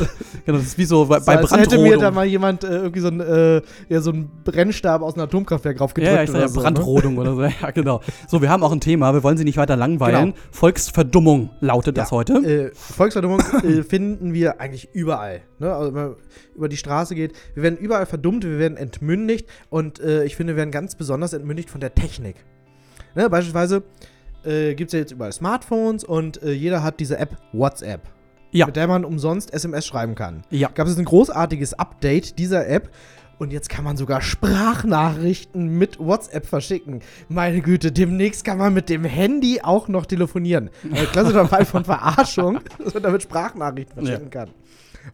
[SPEAKER 2] genau, das ist wie so bei,
[SPEAKER 3] So,
[SPEAKER 2] bei
[SPEAKER 3] als hätte mir da mal jemand äh, irgendwie so ein, äh, ja, so ein Brennstab aus einem Atomkraftwerk draufgedrückt
[SPEAKER 2] Ja, ja, ich sag ja
[SPEAKER 3] oder so. Ne?
[SPEAKER 2] Brandrodung oder so. Ja, genau. So, wir haben auch ein Thema, wir wollen sie nicht weiter langweilen.
[SPEAKER 3] Genau.
[SPEAKER 2] Volksverdummung lautet das
[SPEAKER 3] Ja,
[SPEAKER 2] heute.
[SPEAKER 3] Äh, Volksverdummung äh, finden wir eigentlich überall. Ne? Also, wenn man über die Straße geht. Wir werden überall verdummt, wir werden entmündigt und äh, ich finde, wir werden ganz besonders entmündigt von der Technik. Ne? Beispielsweise äh, gibt es ja jetzt überall Smartphones und äh, jeder hat diese App WhatsApp.
[SPEAKER 2] Ja.
[SPEAKER 3] Mit der man umsonst SMS schreiben kann.
[SPEAKER 2] Ja.
[SPEAKER 3] Gab es ein großartiges Update dieser App und jetzt kann man sogar Sprachnachrichten mit WhatsApp verschicken. Meine Güte, demnächst kann man mit dem Handy auch noch telefonieren. Also klassischer Fall von Verarschung, dass man damit Sprachnachrichten verschicken kann.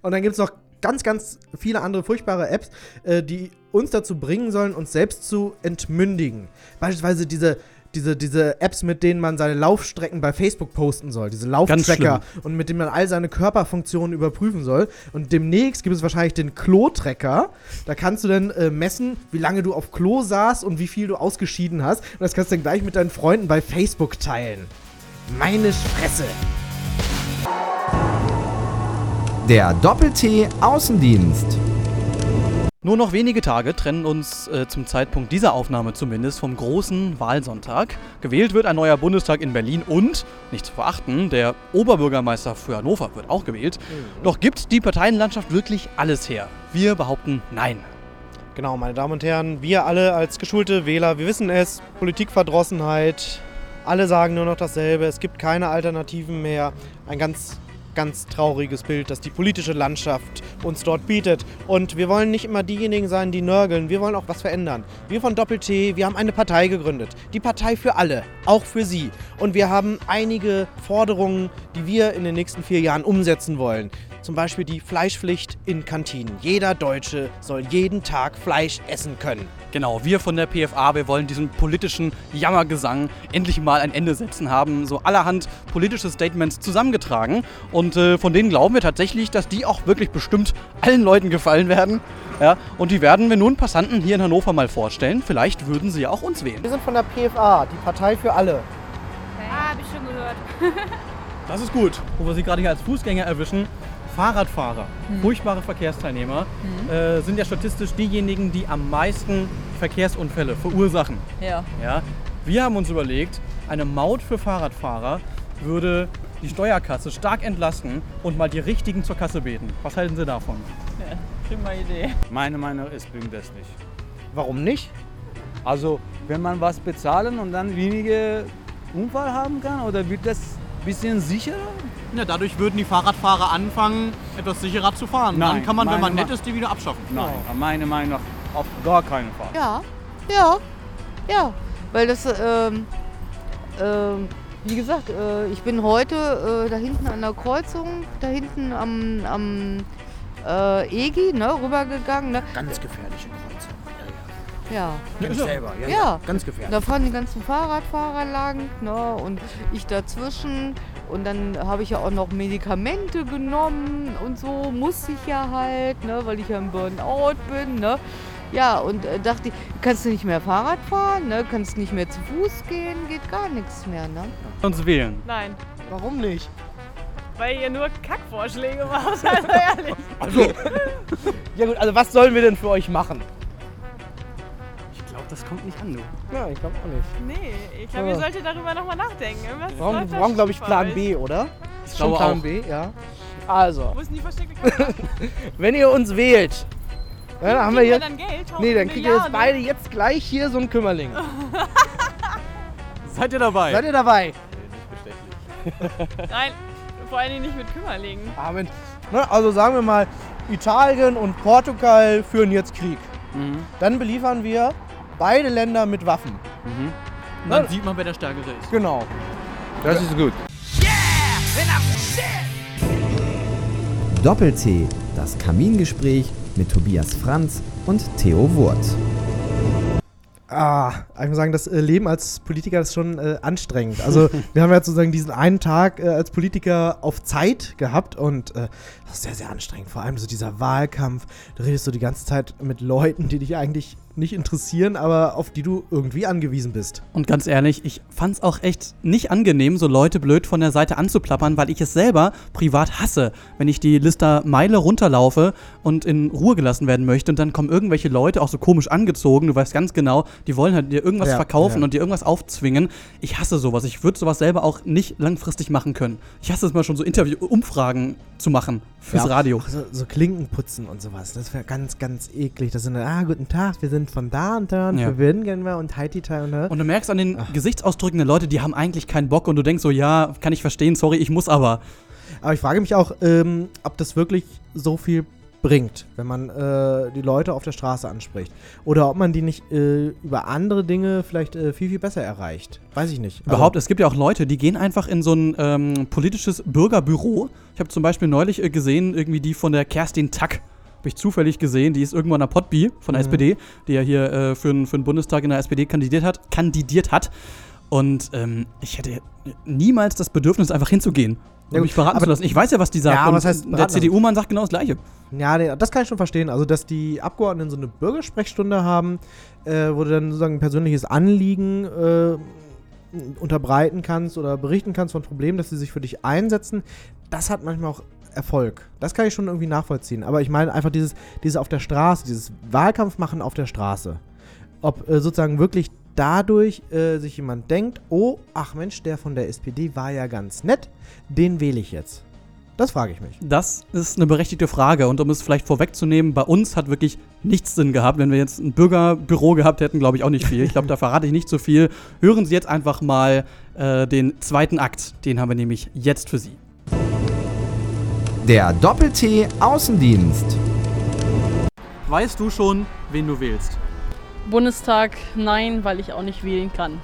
[SPEAKER 3] Und dann gibt es noch ganz, ganz viele andere furchtbare Apps, äh, die uns dazu bringen sollen, uns selbst zu entmündigen. Beispielsweise diese, diese, diese Apps, mit denen man seine Laufstrecken bei Facebook posten soll, diese Lauftracker und mit denen man all seine Körperfunktionen überprüfen soll. Und demnächst gibt es wahrscheinlich den Klo-Tracker. Da kannst du dann äh, messen, wie lange du auf Klo saßt und wie viel du ausgeschieden hast. Und das kannst du dann gleich mit deinen Freunden bei Facebook teilen. Meine Fresse.
[SPEAKER 1] Der Doppel-T Außendienst.
[SPEAKER 2] Nur noch wenige Tage trennen uns äh, zum Zeitpunkt dieser Aufnahme zumindest vom großen Wahlsonntag. Gewählt wird ein neuer Bundestag in Berlin und, nicht zu verachten, der Oberbürgermeister für Hannover wird auch gewählt. Doch gibt die Parteienlandschaft wirklich alles her? Wir behaupten nein.
[SPEAKER 10] Genau, meine Damen und Herren, wir alle als geschulte Wähler, wir wissen es, Politikverdrossenheit, alle sagen nur noch dasselbe, es gibt keine Alternativen mehr. Ein ganz, ganz trauriges Bild, das die politische Landschaft uns dort bietet. Und wir wollen nicht immer diejenigen sein, die nörgeln, wir wollen auch was verändern. Wir von Doppel-T, wir haben eine Partei gegründet. Die Partei für alle, auch für Sie. Und wir haben einige Forderungen, die wir in den nächsten vier Jahren umsetzen wollen. Zum Beispiel die Fleischpflicht in Kantinen. Jeder Deutsche soll jeden Tag Fleisch essen können.
[SPEAKER 2] Genau, wir von der PFA, wir wollen diesen politischen Jammergesang endlich mal ein Ende setzen, haben so allerhand politische Statements zusammengetragen und äh, von denen glauben wir tatsächlich, dass die auch wirklich bestimmt allen Leuten gefallen werden. Ja, und die werden wir nun Passanten hier in Hannover mal vorstellen. Vielleicht würden sie ja auch uns wählen.
[SPEAKER 10] Wir sind von der PFA, die Partei für alle.
[SPEAKER 11] Ah, hab ich schon gehört.
[SPEAKER 2] Das ist gut. Wo wir sie gerade hier als Fußgänger erwischen. Fahrradfahrer, furchtbare Verkehrsteilnehmer, äh, sind ja statistisch diejenigen, die am meisten Verkehrsunfälle verursachen.
[SPEAKER 11] Ja.
[SPEAKER 2] Ja, wir haben uns überlegt, eine Maut für Fahrradfahrer würde die Steuerkasse stark entlasten und mal die Richtigen zur Kasse beten. Was halten Sie davon?
[SPEAKER 11] ja. Prima Idee.
[SPEAKER 12] Meine Meinung ist, bringt das nicht.
[SPEAKER 10] Warum nicht?
[SPEAKER 12] Also, wenn man was bezahlen und dann wenige Unfall haben kann, oder wird das bisschen sicherer?
[SPEAKER 2] Ja, dadurch würden die Fahrradfahrer anfangen, etwas sicherer zu fahren.
[SPEAKER 12] Nein,
[SPEAKER 2] Dann kann man, wenn
[SPEAKER 12] meine
[SPEAKER 2] man nett ist, die wieder abschaffen.
[SPEAKER 12] Nein, meiner Meinung nach auf gar keinen Fall.
[SPEAKER 11] Ja, ja, ja. Weil das, ähm, ähm, wie gesagt, äh, ich bin heute äh, da hinten an der Kreuzung, da hinten am, am äh, EGI, ne, rübergegangen. Ne?
[SPEAKER 10] Ganz gefährliche Kreuzung.
[SPEAKER 11] Ja.
[SPEAKER 10] Ja, ja. selber, ja,
[SPEAKER 11] Ja.
[SPEAKER 10] ja. Ganz gefährlich.
[SPEAKER 11] Da fahren die ganzen Fahrradfahrer lang ne, und ich dazwischen. Und dann habe ich ja auch noch Medikamente genommen und so, muss ich ja halt, ne, weil ich ja im Burnout bin. Ne. Ja, und äh, dachte ich, kannst du nicht mehr Fahrrad fahren, ne, kannst nicht mehr zu Fuß gehen, geht gar nichts mehr. Ne.
[SPEAKER 2] Uns wählen.
[SPEAKER 11] Nein.
[SPEAKER 10] Warum nicht?
[SPEAKER 13] weil ihr nur Kackvorschläge macht, also ehrlich.
[SPEAKER 3] Also, ja gut, also was sollen wir denn für euch machen?
[SPEAKER 2] Das kommt nicht an, du.
[SPEAKER 3] Ja, ich glaube auch nicht.
[SPEAKER 13] Nee, ich glaube,
[SPEAKER 3] Ja.
[SPEAKER 13] ihr solltet darüber nochmal nachdenken. Irgendwas
[SPEAKER 3] Wir brauchen, glaube ich, Plan. B, oder?
[SPEAKER 2] Ich
[SPEAKER 3] schon
[SPEAKER 2] glaube
[SPEAKER 3] Plan
[SPEAKER 2] auch.
[SPEAKER 3] B, ja. Also,
[SPEAKER 13] Wo ist denn die versteckte Kamera?
[SPEAKER 3] wenn ihr uns wählt, ja, dann haben wir jetzt.
[SPEAKER 13] dann Geld?
[SPEAKER 3] nee, dann kriegt ihr jetzt beide jetzt gleich hier so einen Kümmerling.
[SPEAKER 2] Seid ihr dabei?
[SPEAKER 3] Seid ihr dabei?
[SPEAKER 13] Nein, vor allen Dingen nicht mit Kümmerlingen.
[SPEAKER 3] Amen. Ne, also sagen wir mal, Italien und Portugal führen jetzt Krieg.
[SPEAKER 2] Mhm.
[SPEAKER 3] Dann beliefern wir beide Länder mit Waffen.
[SPEAKER 2] Mhm. Und dann sieht man, wer der Stärkere ist.
[SPEAKER 3] Genau.
[SPEAKER 14] Das ist gut.
[SPEAKER 1] Doppel-T, das Kamingespräch mit Tobias Franz und Theo Wurt.
[SPEAKER 3] Ah, ich muss sagen, das äh, Leben als Politiker ist schon äh, anstrengend. Also wir haben ja sozusagen diesen einen Tag äh, als Politiker auf Zeit gehabt und äh, das ist sehr, sehr anstrengend. Vor allem so dieser Wahlkampf. Du redest so die ganze Zeit mit Leuten, die dich eigentlich nicht interessieren, aber auf die du irgendwie angewiesen bist.
[SPEAKER 2] Und ganz ehrlich, ich fand's auch echt nicht angenehm, so Leute blöd von der Seite anzuplappern, weil ich es selber privat hasse, wenn ich die Lister Meile runterlaufe und in Ruhe gelassen werden möchte und dann kommen irgendwelche Leute, auch so komisch angezogen, du weißt ganz genau, die wollen halt dir irgendwas
[SPEAKER 3] Ja,
[SPEAKER 2] verkaufen
[SPEAKER 3] ja.
[SPEAKER 2] und dir irgendwas aufzwingen. Ich hasse sowas. Ich würde sowas selber auch nicht langfristig machen können. Ich hasse es mal schon so Interview-Umfragen zu machen fürs
[SPEAKER 3] Ja,
[SPEAKER 2] Radio.
[SPEAKER 3] auch So, so Klinken putzen und sowas. Das wäre ganz, ganz eklig. Das sind dann, ah, guten Tag, wir sind von da und da und
[SPEAKER 2] Ja.
[SPEAKER 3] wir würden gerne mal und Haiti und da.
[SPEAKER 2] Und du merkst an den Gesichtsausdrücken der Leute, die haben eigentlich keinen Bock und du denkst so, ja, kann ich verstehen, sorry, ich muss aber.
[SPEAKER 3] Aber ich frage mich auch, ähm, ob das wirklich so viel bringt, wenn man äh, die Leute auf der Straße anspricht. Oder ob man die nicht äh, über andere Dinge vielleicht äh, viel, viel besser erreicht. Weiß ich nicht.
[SPEAKER 2] Überhaupt, es gibt ja auch Leute, die gehen einfach in so ein ähm, politisches Bürgerbüro. Ich habe zum Beispiel neulich äh, gesehen, irgendwie die von der Kerstin Tack. Habe ich zufällig gesehen, die ist irgendwo an der Potby von der
[SPEAKER 3] Mhm.
[SPEAKER 2] SPD, die ja hier äh, für, den- für den Bundestag in der SPD kandidiert hat. Kandidiert hat. Und ähm, ich hätte niemals das Bedürfnis, einfach hinzugehen.
[SPEAKER 3] Ja,
[SPEAKER 2] mich beraten
[SPEAKER 3] aber-
[SPEAKER 2] zu lassen. Ich weiß ja, was die sagt.
[SPEAKER 3] Ja, was heißt
[SPEAKER 2] der? CDU-Mann sagt genau das Gleiche.
[SPEAKER 3] Ja, das kann ich schon verstehen. Also, dass die Abgeordneten so eine Bürgersprechstunde haben, äh, wo du dann sozusagen ein persönliches Anliegen äh, unterbreiten kannst oder berichten kannst von Problemen, dass sie sich für dich einsetzen, das hat manchmal auch Erfolg. Das kann ich schon irgendwie nachvollziehen. Aber ich meine einfach dieses, dieses auf der Straße, dieses Wahlkampf machen auf der Straße. Ob äh, sozusagen wirklich dadurch äh, sich jemand denkt, oh, ach Mensch, der von der SPD war ja ganz nett, den wähle ich jetzt. Das frage ich mich.
[SPEAKER 2] Das ist eine berechtigte Frage. Und um es vielleicht vorwegzunehmen, bei uns hat wirklich nichts Sinn gehabt. Wenn wir jetzt ein Bürgerbüro gehabt hätten, glaube ich auch nicht viel. Ich glaube, da verrate ich nicht so viel. Hören Sie jetzt einfach mal äh, den zweiten Akt. Den haben wir nämlich jetzt für Sie.
[SPEAKER 1] Der Doppel-T Außendienst.
[SPEAKER 2] Weißt du schon, wen du wählst?
[SPEAKER 15] Bundestag nein, weil ich auch nicht wählen kann.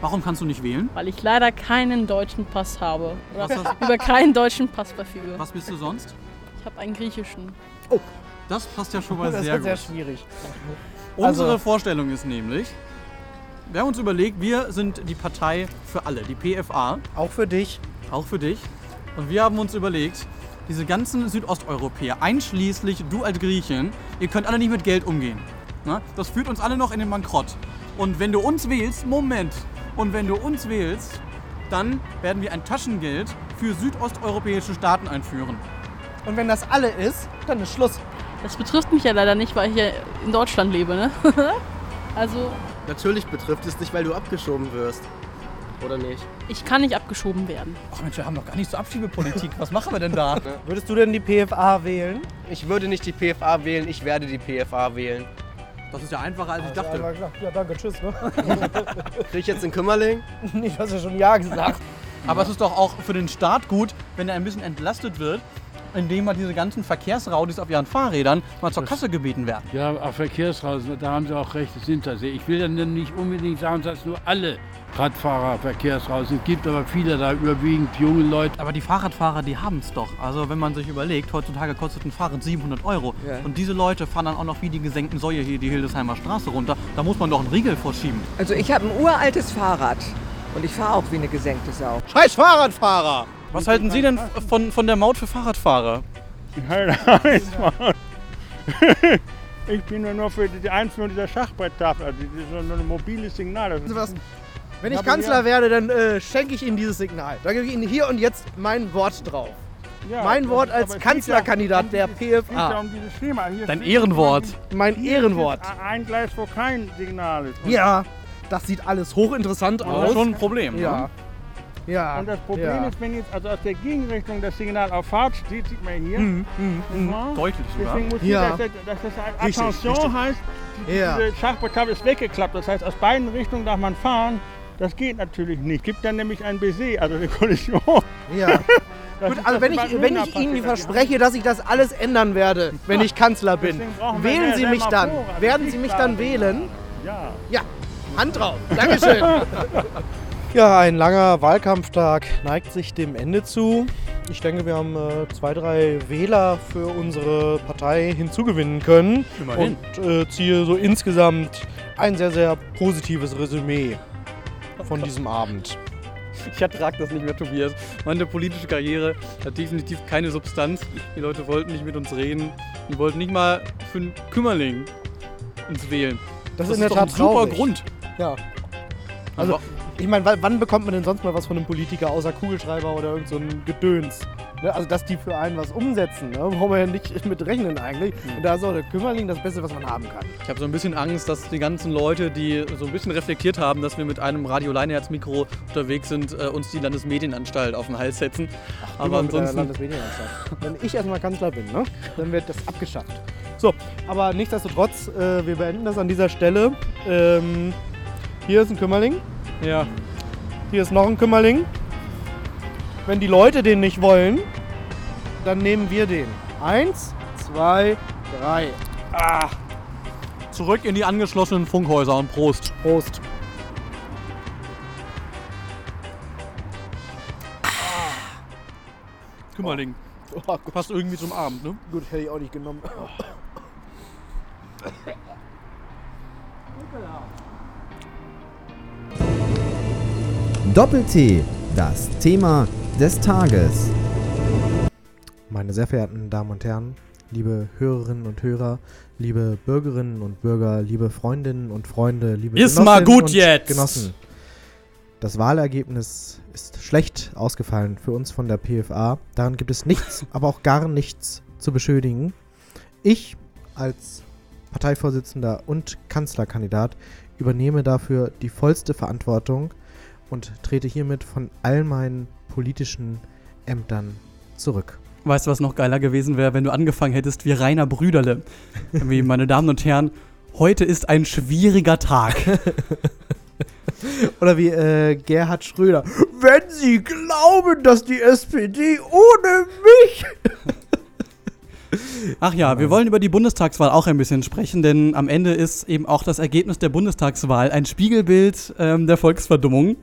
[SPEAKER 2] Warum kannst du nicht wählen?
[SPEAKER 15] Weil ich leider keinen deutschen Pass habe. Oder
[SPEAKER 2] Was hast-
[SPEAKER 15] über keinen deutschen Pass verfüge.
[SPEAKER 2] Was bist du sonst?
[SPEAKER 15] Ich habe einen griechischen.
[SPEAKER 2] Das passt ja schon mal
[SPEAKER 3] Das
[SPEAKER 2] sehr
[SPEAKER 3] wird sehr
[SPEAKER 2] gut.
[SPEAKER 3] schwierig.
[SPEAKER 2] Unsere
[SPEAKER 3] Also-
[SPEAKER 2] Vorstellung ist nämlich, wir haben uns überlegt, wir sind die Partei für alle, die PFA.
[SPEAKER 3] Auch für dich.
[SPEAKER 2] Auch für dich. Und wir haben uns überlegt, diese ganzen Südosteuropäer, einschließlich du als Griechin, ihr könnt alle nicht mit Geld umgehen. Na? Das führt uns alle noch in den Bankrott. Und wenn du uns wählst, Moment, und wenn du uns wählst, dann werden wir ein Taschengeld für südosteuropäische Staaten einführen.
[SPEAKER 3] Und wenn das alle ist, dann ist Schluss.
[SPEAKER 15] Das betrifft mich ja leider nicht, weil ich hier in Deutschland lebe, ne? also,
[SPEAKER 16] Natürlich betrifft es dich, weil du abgeschoben wirst. Oder nicht?
[SPEAKER 15] ich kann nicht abgeschoben werden.
[SPEAKER 2] Ach Mensch, wir haben doch gar nicht so Abschiebepolitik. Was machen wir denn da?
[SPEAKER 3] Würdest du denn die PFA wählen?
[SPEAKER 16] Ich würde nicht die PFA wählen, ich werde die PFA wählen.
[SPEAKER 2] Das ist ja einfacher, als ich dachte.
[SPEAKER 3] Ja, danke, tschüss. Ne?
[SPEAKER 16] Krieg ich jetzt einen Kümmerling?
[SPEAKER 3] nee, du hast ja schon Ja gesagt.
[SPEAKER 2] Aber es ist doch auch für den Staat gut, wenn er ein bisschen entlastet wird, indem mal diese ganzen Verkehrsraudis auf ihren Fahrrädern mal zur Kasse gebeten werden.
[SPEAKER 17] Ja, auf Verkehrsrasen, da haben Sie auch recht, das sind das. Ich will dann nicht unbedingt sagen, dass nur alle Radfahrer Verkehrsrasen Es gibt, aber viele da überwiegend junge Leute.
[SPEAKER 2] Aber die Fahrradfahrer, die haben es doch. Also wenn man sich überlegt, heutzutage kostet ein Fahrrad 700 Euro.
[SPEAKER 16] Ja.
[SPEAKER 2] Und diese Leute fahren dann auch noch wie die gesenkten Säue hier die Hildesheimer Straße runter. Da muss man doch einen Riegel vorschieben.
[SPEAKER 18] Also ich habe ein uraltes Fahrrad und ich fahre auch wie eine gesenkte Sau.
[SPEAKER 16] Scheiß Fahrradfahrer!
[SPEAKER 2] Was halten Sie denn von, von der Maut für Fahrradfahrer?
[SPEAKER 17] Ich bin nur für die Einführung dieser Schachbretttafel, also dieses so ein mobiles Signal. Das
[SPEAKER 10] Was?
[SPEAKER 3] Wenn ich Kanzler werde, dann äh, schenke ich Ihnen dieses Signal. Da gebe ich Ihnen hier und jetzt mein Wort drauf.
[SPEAKER 12] Ja,
[SPEAKER 3] mein
[SPEAKER 12] das-
[SPEAKER 3] Wort als Kanzlerkandidat der
[SPEAKER 12] um dieses- es geht ja
[SPEAKER 3] PFA.
[SPEAKER 12] um dieses Schema. Hier
[SPEAKER 3] Dein Ehrenwort. Mein Ehrenwort.
[SPEAKER 12] ist Ein Gleis, wo kein Signal ist. Und-
[SPEAKER 3] Ja, das sieht alles hochinteressant
[SPEAKER 12] Das
[SPEAKER 3] aus.
[SPEAKER 12] ist schon ein Problem,
[SPEAKER 3] Ja.
[SPEAKER 12] ne?
[SPEAKER 3] Ja.
[SPEAKER 12] Und das Problem
[SPEAKER 3] ja.
[SPEAKER 12] ist, wenn jetzt also aus der Gegenrichtung das Signal auf Fahrt steht, sieht man hier.
[SPEAKER 3] Mhm, mhm,
[SPEAKER 12] nicht wahr?
[SPEAKER 2] Deutlich sogar.
[SPEAKER 12] Deswegen muss
[SPEAKER 3] Ja.
[SPEAKER 12] ja. dass, das- dass das halt
[SPEAKER 3] Richtig,
[SPEAKER 12] Attention
[SPEAKER 3] richtig.
[SPEAKER 12] heißt, die,
[SPEAKER 3] Ja.
[SPEAKER 12] diese Schachbrettklappe ist weggeklappt. Das heißt, aus beiden Richtungen darf man fahren. Das geht natürlich nicht. Gibt dann nämlich ein Baiser, also eine Kollision.
[SPEAKER 3] Ja. Gut, also wenn ich, wenn ich Ihnen verspreche, dass ich das alles ändern werde, wenn ich Kanzler bin, wählen Sie mich dann.
[SPEAKER 12] Semaphore,
[SPEAKER 3] Werden Sie mich dann wählen?
[SPEAKER 12] Ja.
[SPEAKER 3] Ja, Hand drauf. Dankeschön.
[SPEAKER 10] Ja, ein langer Wahlkampftag neigt sich dem Ende zu. Ich denke, wir haben äh, zwei, drei Wähler für unsere Partei hinzugewinnen können.
[SPEAKER 2] Immerhin.
[SPEAKER 10] Und äh, ziehe so insgesamt ein sehr, sehr positives Resümee von diesem Abend.
[SPEAKER 2] Ich ertrage das nicht mehr, Tobias. Meine politische Karriere hat definitiv keine Substanz. Die Leute wollten nicht mit uns reden. Die wollten nicht mal für einen Kümmerling uns wählen.
[SPEAKER 10] Das, ist in der
[SPEAKER 2] doch
[SPEAKER 10] Tat
[SPEAKER 2] ein super
[SPEAKER 10] traurig.
[SPEAKER 2] Grund.
[SPEAKER 10] Ja. Also, ich meine, wa- wann bekommt man denn sonst mal was von einem Politiker außer Kugelschreiber oder irgend so ein Gedöns? Ne? Also, dass die für einen was umsetzen, ne? brauchen wir ja nicht mit rechnen eigentlich. Und da ist auch der Kümmerling das Beste, was man haben kann.
[SPEAKER 2] Ich habe so ein bisschen Angst, dass die ganzen Leute, die so ein bisschen reflektiert haben, dass wir mit einem Radio Leineherz-Mikro unterwegs sind, äh, uns die Landesmedienanstalt auf den Hals setzen. Aber
[SPEAKER 10] mit der
[SPEAKER 2] ansonsten.
[SPEAKER 10] Landesmedienanstalt. Wenn ich erstmal Kanzler bin, ne? dann wird das abgeschafft. So, aber nichtsdestotrotz, äh, wir beenden das an dieser Stelle. Ähm, hier ist ein Kümmerling.
[SPEAKER 2] Ja.
[SPEAKER 10] Hier ist noch ein Kümmerling. Wenn die Leute den nicht wollen, dann nehmen wir den. Eins, zwei, drei.
[SPEAKER 2] Ah. Zurück in die angeschlossenen Funkhäuser und Prost.
[SPEAKER 10] Prost.
[SPEAKER 2] Kümmerling.
[SPEAKER 10] Oh,
[SPEAKER 2] Passt irgendwie zum Abend, ne?
[SPEAKER 10] Gut, hätte ich auch nicht genommen.
[SPEAKER 1] Doppel-T, das Thema des Tages.
[SPEAKER 3] Meine sehr verehrten Damen und Herren, liebe Hörerinnen und Hörer, liebe Bürgerinnen und Bürger, liebe Freundinnen und Freunde, liebe
[SPEAKER 2] Ist mal
[SPEAKER 3] Genossinnen
[SPEAKER 2] gut
[SPEAKER 3] und
[SPEAKER 2] jetzt.
[SPEAKER 3] Genossen. Das Wahlergebnis ist schlecht ausgefallen für uns von der PFA. Daran gibt es nichts, aber auch gar nichts zu beschönigen. Ich als Parteivorsitzender und Kanzlerkandidat übernehme dafür die vollste Verantwortung und trete hiermit von all meinen politischen Ämtern zurück.
[SPEAKER 2] Weißt du, was noch geiler gewesen wäre, wenn du angefangen hättest wie Rainer Brüderle? wie, meine Damen und Herren, heute ist ein schwieriger Tag.
[SPEAKER 3] Oder wie äh, Gerhard Schröder. Wenn Sie glauben, dass die SPD ohne mich.
[SPEAKER 2] Ach ja, wir wollen über die Bundestagswahl auch ein bisschen sprechen, denn am Ende ist eben auch das Ergebnis der Bundestagswahl ein Spiegelbild ähm, der Volksverdummung.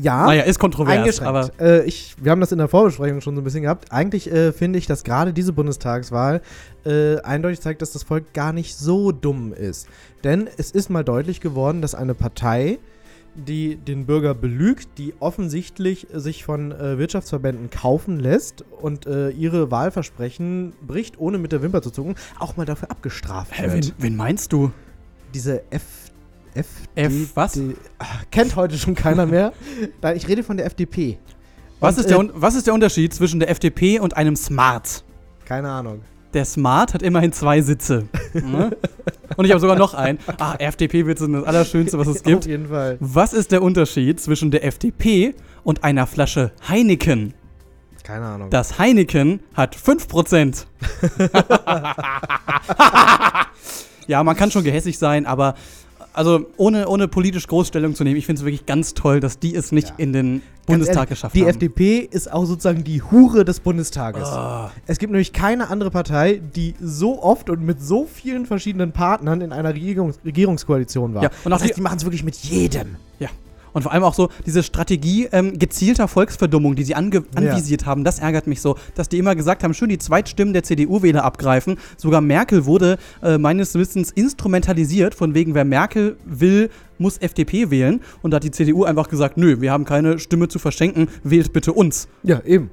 [SPEAKER 3] Ja.
[SPEAKER 2] Naja, ist kontrovers, aber.
[SPEAKER 3] Äh, ich, wir haben das in der Vorbesprechung schon so ein bisschen gehabt. Eigentlich äh, finde ich, dass gerade diese Bundestagswahl äh, eindeutig zeigt, dass das Volk gar nicht so dumm ist. Denn es ist mal deutlich geworden, dass eine Partei, die den Bürger belügt, die offensichtlich sich von äh, Wirtschaftsverbänden kaufen lässt und äh, ihre Wahlversprechen bricht, ohne mit der Wimper zu zucken, auch mal dafür abgestraft
[SPEAKER 2] Hä,
[SPEAKER 3] wird.
[SPEAKER 2] wen, wen meinst du?
[SPEAKER 3] Diese F. F,
[SPEAKER 2] F
[SPEAKER 3] D-
[SPEAKER 2] was?
[SPEAKER 3] D- ach, kennt heute schon keiner mehr. Nein, ich rede von der FDP.
[SPEAKER 2] Was
[SPEAKER 3] Und,
[SPEAKER 2] ist, der,
[SPEAKER 3] äh,
[SPEAKER 2] was ist der Unterschied zwischen der FDP und einem Smart?
[SPEAKER 3] Keine Ahnung.
[SPEAKER 2] Der Smart hat immerhin zwei Sitze. Ne? Und ich habe sogar noch einen. Ah, FDP-Witze sind das Allerschönste, was es gibt.
[SPEAKER 3] Auf jeden Fall.
[SPEAKER 2] Was ist der Unterschied zwischen der FDP und einer Flasche Heineken?
[SPEAKER 3] Keine Ahnung.
[SPEAKER 2] Das Heineken hat 5%. ja, man kann schon gehässig sein, aber also ohne, ohne politisch Großstellung zu nehmen, ich finde es wirklich ganz toll, dass die es nicht in den Bundestag
[SPEAKER 3] ehrlich,
[SPEAKER 2] geschafft
[SPEAKER 3] die
[SPEAKER 2] haben.
[SPEAKER 3] FDP ist auch sozusagen die Hure des Bundestages.
[SPEAKER 2] Ah.
[SPEAKER 3] Es gibt nämlich keine andere Partei, die so oft und mit so vielen verschiedenen Partnern in einer Regierungs Regierungskoalition war.
[SPEAKER 2] Ja, und auch
[SPEAKER 3] das heißt,
[SPEAKER 2] die-
[SPEAKER 3] die machen es wirklich mit jedem.
[SPEAKER 2] Ja. Und vor allem auch so diese Strategie ähm, gezielter Volksverdummung, die sie ange
[SPEAKER 3] Ja.
[SPEAKER 2] anvisiert haben, das ärgert mich so, dass die immer gesagt haben, schön die Zweitstimmen der CDU-Wähler abgreifen. Sogar Merkel wurde äh, meines Wissens instrumentalisiert, von wegen, wer Merkel will, muss FDP wählen. Und da hat die CDU einfach gesagt, nö, wir haben keine Stimme zu verschenken, wählt bitte uns.
[SPEAKER 3] Ja, eben.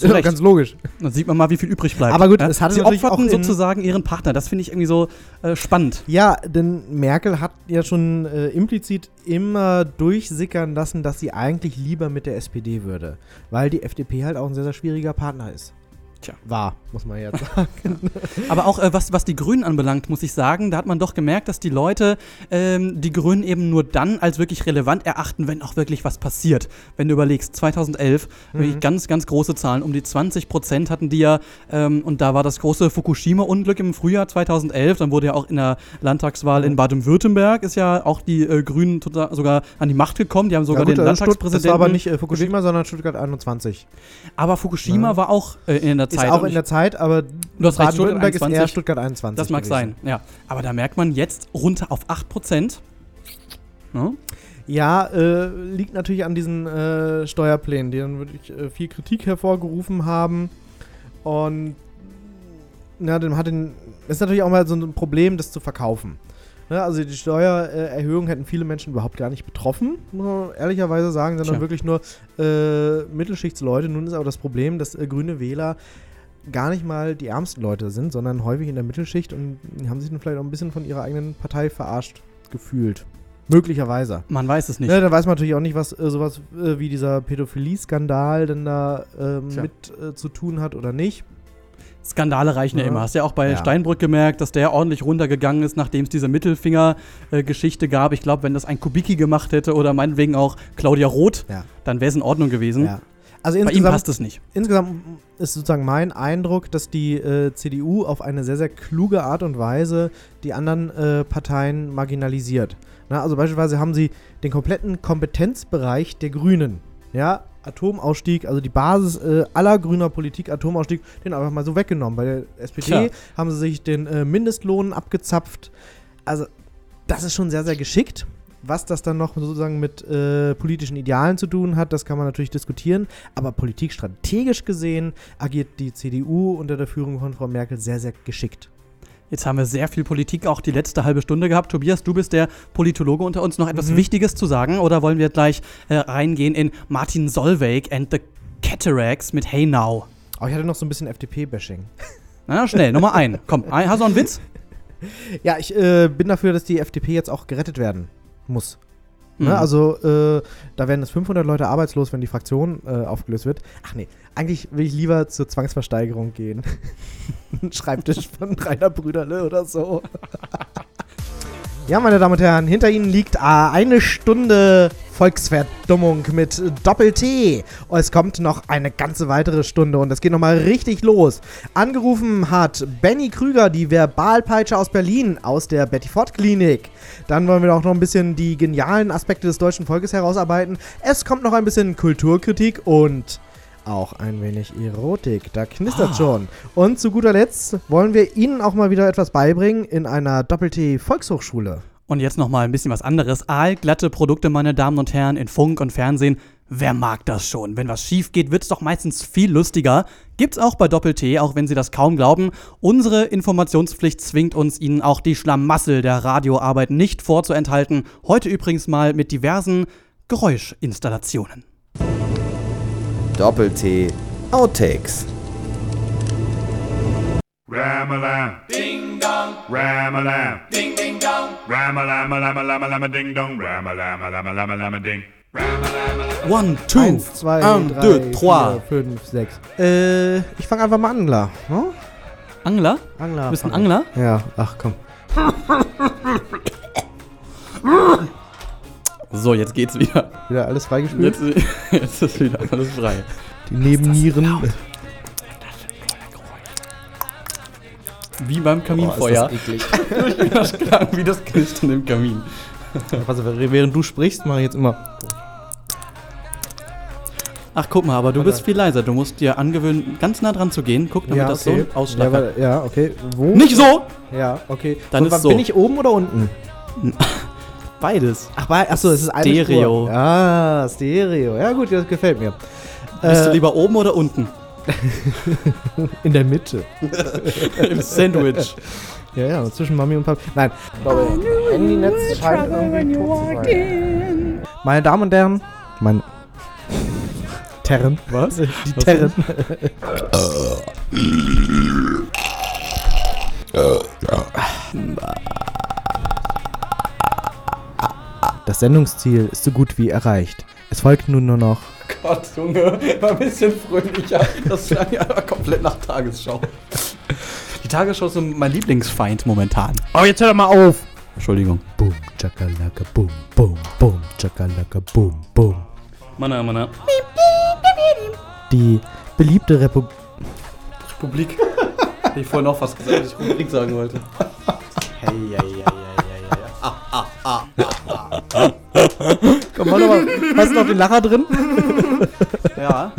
[SPEAKER 3] Ja,
[SPEAKER 2] Recht.
[SPEAKER 3] ganz logisch.
[SPEAKER 2] Dann sieht man mal, wie viel übrig bleibt.
[SPEAKER 3] Aber gut,
[SPEAKER 2] ja?
[SPEAKER 3] es hatte
[SPEAKER 2] Sie opferten sozusagen ihren Partner. Das finde ich irgendwie so äh, spannend.
[SPEAKER 3] Ja, denn Merkel hat ja schon äh, implizit immer durchsickern lassen, dass sie eigentlich lieber mit der SPD würde. Weil die FDP halt auch ein sehr, sehr schwieriger Partner ist.
[SPEAKER 2] Tja.
[SPEAKER 3] War, muss man jetzt sagen.
[SPEAKER 2] Aber auch äh, was, was die Grünen anbelangt, muss ich sagen, da hat man doch gemerkt, dass die Leute ähm, die Grünen eben nur dann als wirklich relevant erachten, wenn auch wirklich was passiert. Wenn du überlegst, 2011,
[SPEAKER 3] Mhm.
[SPEAKER 2] wirklich ganz, ganz große Zahlen, um die 20 Prozent hatten die ja, ähm, und da war das große Fukushima-Unglück im Frühjahr 2011, dann wurde ja auch in der Landtagswahl
[SPEAKER 3] Mhm.
[SPEAKER 2] in Baden-Württemberg ist ja auch die äh, Grünen tota- sogar an die Macht gekommen, die haben sogar
[SPEAKER 3] Ja, gut,
[SPEAKER 2] den
[SPEAKER 3] äh,
[SPEAKER 2] Landtagspräsidenten.
[SPEAKER 3] Das war aber nicht äh, Fukushima, sondern Stuttgart 21.
[SPEAKER 2] Aber Fukushima
[SPEAKER 3] Ja.
[SPEAKER 2] war auch äh, in der
[SPEAKER 3] Ist
[SPEAKER 2] Zeit.
[SPEAKER 3] auch
[SPEAKER 2] und
[SPEAKER 3] in der Zeit, aber Baden-Württemberg ist eher
[SPEAKER 2] 21.
[SPEAKER 3] Stuttgart 21
[SPEAKER 2] Das mag
[SPEAKER 3] gewesen.
[SPEAKER 2] sein, ja. Aber da merkt man jetzt runter auf 8%. Ja?
[SPEAKER 3] Ja, äh, liegt natürlich an diesen äh, Steuerplänen, die dann wirklich äh, viel Kritik hervorgerufen haben. Und na, dann hat den, ist natürlich auch mal so ein Problem, das zu verkaufen. Ne, also die Steuererhöhung hätten viele Menschen überhaupt gar nicht betroffen, muss man ehrlicherweise sagen, sondern
[SPEAKER 2] Tja.
[SPEAKER 3] wirklich nur äh, Mittelschichtsleute. Nun ist aber das Problem, dass äh, grüne Wähler gar nicht mal die ärmsten Leute sind, sondern häufig in der Mittelschicht und haben sich dann vielleicht auch ein bisschen von ihrer eigenen Partei verarscht gefühlt. Möglicherweise.
[SPEAKER 2] Man weiß es nicht.
[SPEAKER 3] Ne, da weiß man natürlich auch nicht, was äh, sowas äh, wie dieser Pädophilie-Skandal denn da ähm,
[SPEAKER 2] Tja.
[SPEAKER 3] mit äh, zu tun hat oder nicht.
[SPEAKER 2] Skandale reichen ja,
[SPEAKER 3] Ja.
[SPEAKER 2] immer. Hast ja auch bei
[SPEAKER 3] Ja.
[SPEAKER 2] Steinbrück gemerkt, dass der ordentlich runtergegangen ist, nachdem es diese Mittelfinger-Geschichte gab. Ich glaube, wenn das ein Kubicki gemacht hätte oder meinetwegen auch Claudia Roth,
[SPEAKER 3] Ja.
[SPEAKER 2] dann wäre es in Ordnung gewesen.
[SPEAKER 3] Ja. Also
[SPEAKER 2] bei ihm passt es nicht.
[SPEAKER 3] Insgesamt ist sozusagen mein Eindruck, dass die äh, CDU auf eine sehr, sehr kluge Art und Weise die anderen äh, Parteien marginalisiert. Na, also beispielsweise haben sie den kompletten Kompetenzbereich der Grünen, ja, Atomausstieg, also die Basis äh, aller grüner Politik, Atomausstieg, den einfach mal so weggenommen. Bei der SPD
[SPEAKER 2] Klar.
[SPEAKER 3] haben sie sich den äh, Mindestlohn abgezapft. Also das ist schon sehr, sehr geschickt. Was das dann noch sozusagen mit äh, politischen Idealen zu tun hat, das kann man natürlich diskutieren. Aber politikstrategisch gesehen agiert die CDU unter der Führung von Frau Merkel sehr, sehr geschickt.
[SPEAKER 2] Jetzt haben wir sehr viel Politik auch die letzte halbe Stunde gehabt. Tobias, du bist der Politologe unter uns. Noch etwas
[SPEAKER 3] Mhm.
[SPEAKER 2] Wichtiges zu sagen? Oder wollen wir gleich äh, reingehen in Martin Solveig and the Cataracts mit Hey Now?
[SPEAKER 3] Aber ich hatte noch so ein bisschen FDP-Bashing.
[SPEAKER 2] Na, schnell, Nummer ein. Komm, hast du noch einen Witz?
[SPEAKER 3] Ja, ich äh, bin dafür, dass die FDP jetzt auch gerettet werden muss. Ne?
[SPEAKER 2] Mhm.
[SPEAKER 3] Also, äh, da werden jetzt 500 Leute arbeitslos, wenn die Fraktion äh, aufgelöst wird. Ach nee, eigentlich will ich lieber zur Zwangsversteigerung gehen. Ein Schreibtisch von Rainer Brüderle oder so. Ja, meine Damen und Herren, hinter Ihnen liegt äh, eine Stunde Volksverdummung mit Doppel-T. Es kommt noch eine ganze weitere Stunde und es geht nochmal richtig los. Angerufen hat Benny Krüger, die Verbalpeitsche aus Berlin, aus der Betty Ford Klinik. Dann wollen wir auch noch ein bisschen die genialen Aspekte des deutschen Volkes herausarbeiten. Es kommt noch ein bisschen Kulturkritik und auch ein wenig Erotik. Da knistert
[SPEAKER 2] Ah.
[SPEAKER 3] schon. Und zu guter Letzt wollen wir Ihnen auch mal wieder etwas beibringen in einer Doppel-T-Volkshochschule.
[SPEAKER 2] Und jetzt noch mal ein bisschen was anderes. Aalglatte Produkte, meine Damen und Herren, in Funk und Fernsehen. Wer mag das schon? Wenn was schief geht, wird's doch meistens viel lustiger. Gibt's auch bei Doppel-T, auch wenn Sie das kaum glauben. Unsere Informationspflicht zwingt uns, Ihnen auch die Schlamassel der Radioarbeit nicht vorzuenthalten. Heute übrigens mal mit diversen Geräuschinstallationen.
[SPEAKER 1] Doppel-T Outtakes.
[SPEAKER 14] Ram-a-lam. Ding dong. Ram-a-lam. Ding ding dong. Ram-a-lam-a-lam-a-lam-a-lam-a ding dong. Ram-a-lam-a-lam-a-lam-a-lam-a-ding.
[SPEAKER 2] One, two,
[SPEAKER 3] Eins, zwei,
[SPEAKER 2] un,
[SPEAKER 3] drei,
[SPEAKER 2] deux, trois.
[SPEAKER 3] vier, fünf, sechs. Äh, ich fange einfach mal an, Angler. Ne?
[SPEAKER 2] Angler?
[SPEAKER 3] Angler.
[SPEAKER 2] Du bist ein. Angler?
[SPEAKER 3] Ja, ach komm.
[SPEAKER 2] So, jetzt geht's wieder.
[SPEAKER 3] Wieder alles freigespielt?
[SPEAKER 2] Jetzt, jetzt ist wieder alles frei.
[SPEAKER 3] Die Nebennieren.
[SPEAKER 2] Wie beim Kaminfeuer.
[SPEAKER 3] Oh, ist das
[SPEAKER 2] klang wie das Knistern im Kamin.
[SPEAKER 3] Auf, während du sprichst, mache ich jetzt immer.
[SPEAKER 2] Ach, guck mal, aber du bist viel leiser. Du musst dir angewöhnen, ganz nah dran zu gehen. Guck, damit das so einen Ausschlag
[SPEAKER 3] ja, ja, okay. Wo?
[SPEAKER 2] Nicht so!
[SPEAKER 3] Ja, okay.
[SPEAKER 2] Dann
[SPEAKER 3] Und
[SPEAKER 2] ist so.
[SPEAKER 3] Bin ich oben oder unten?
[SPEAKER 2] Beides.
[SPEAKER 3] Ach, bei, achso, es ist eine
[SPEAKER 2] Stereo.
[SPEAKER 3] Spur. Ah, Stereo. Ja, gut, das gefällt mir.
[SPEAKER 2] Bist du
[SPEAKER 3] Äh,
[SPEAKER 2] lieber oben oder unten?
[SPEAKER 3] In der Mitte.
[SPEAKER 2] Im Sandwich.
[SPEAKER 3] Ja, ja, zwischen Mami und Papi. Nein, ich glaube, Handynetz scheint irgendwie tot zu sein. Meine Damen und Herren, mein Terren.
[SPEAKER 2] Was?
[SPEAKER 3] Die
[SPEAKER 2] Was
[SPEAKER 3] Terren. Das Sendungsziel ist so gut wie erreicht. Es folgt nun nur noch.
[SPEAKER 2] Gott, Junge, war ein bisschen fröhlicher. Das klang ja komplett nach Tagesschau. Die Tagesschau ist so mein Lieblingsfeind momentan.
[SPEAKER 3] Oh, jetzt hör doch mal auf!
[SPEAKER 2] Entschuldigung.
[SPEAKER 3] Boom, chakalaka, boom, boom, boom, chakalaka, boom, boom.
[SPEAKER 2] Mana, mana.
[SPEAKER 3] Die beliebte Republik.
[SPEAKER 2] Republik. Hätte ich vorhin noch was gesagt, dass ich Republik sagen wollte. Hey, hey, hey, hey,
[SPEAKER 3] Komm, doch mal. Hast du noch den Lacher drin?
[SPEAKER 2] Ja.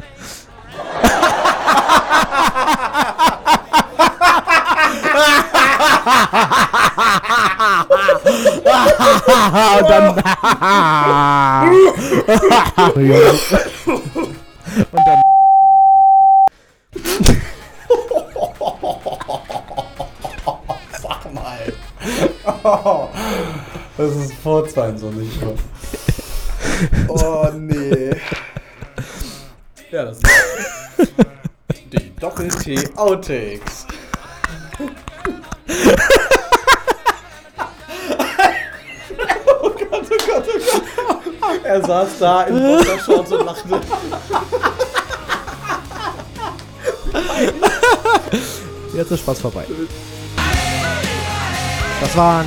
[SPEAKER 3] Und dann. Und dann.
[SPEAKER 2] Mal. Das ist so nicht wahr? Oh nee. Ja, das ist die Doppel-T-Outtakes. Oh Gott, oh Gott, oh Gott. Er saß da in Boxershorts und lachte.
[SPEAKER 3] Jetzt ist Spaß vorbei. Das waren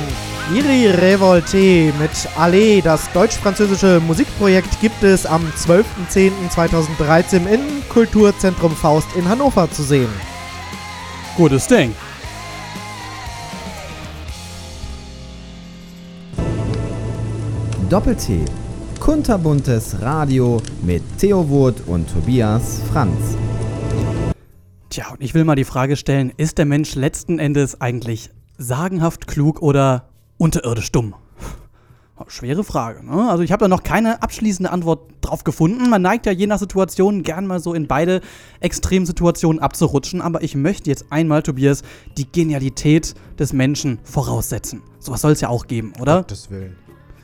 [SPEAKER 3] Iri Revolte mit Allee. Das deutsch-französische Musikprojekt gibt es am 12.10.2013 im Kulturzentrum Faust in Hannover zu sehen.
[SPEAKER 2] Gutes Ding.
[SPEAKER 1] Doppel-T. Kunterbuntes Radio mit Theo Wurt und Tobias Franz.
[SPEAKER 2] Tja, und ich will mal die Frage stellen, ist der Mensch letzten Endes eigentlich sagenhaft klug oder unterirdisch dumm? Schwere Frage. Ne? Also ich habe da noch keine abschließende Antwort drauf gefunden. Man neigt ja je nach Situation gern mal so in beide Extremsituationen abzurutschen. Aber ich möchte jetzt einmal, Tobias, die Genialität des Menschen voraussetzen. Sowas soll es ja auch geben, oder?
[SPEAKER 3] Gottes Willen.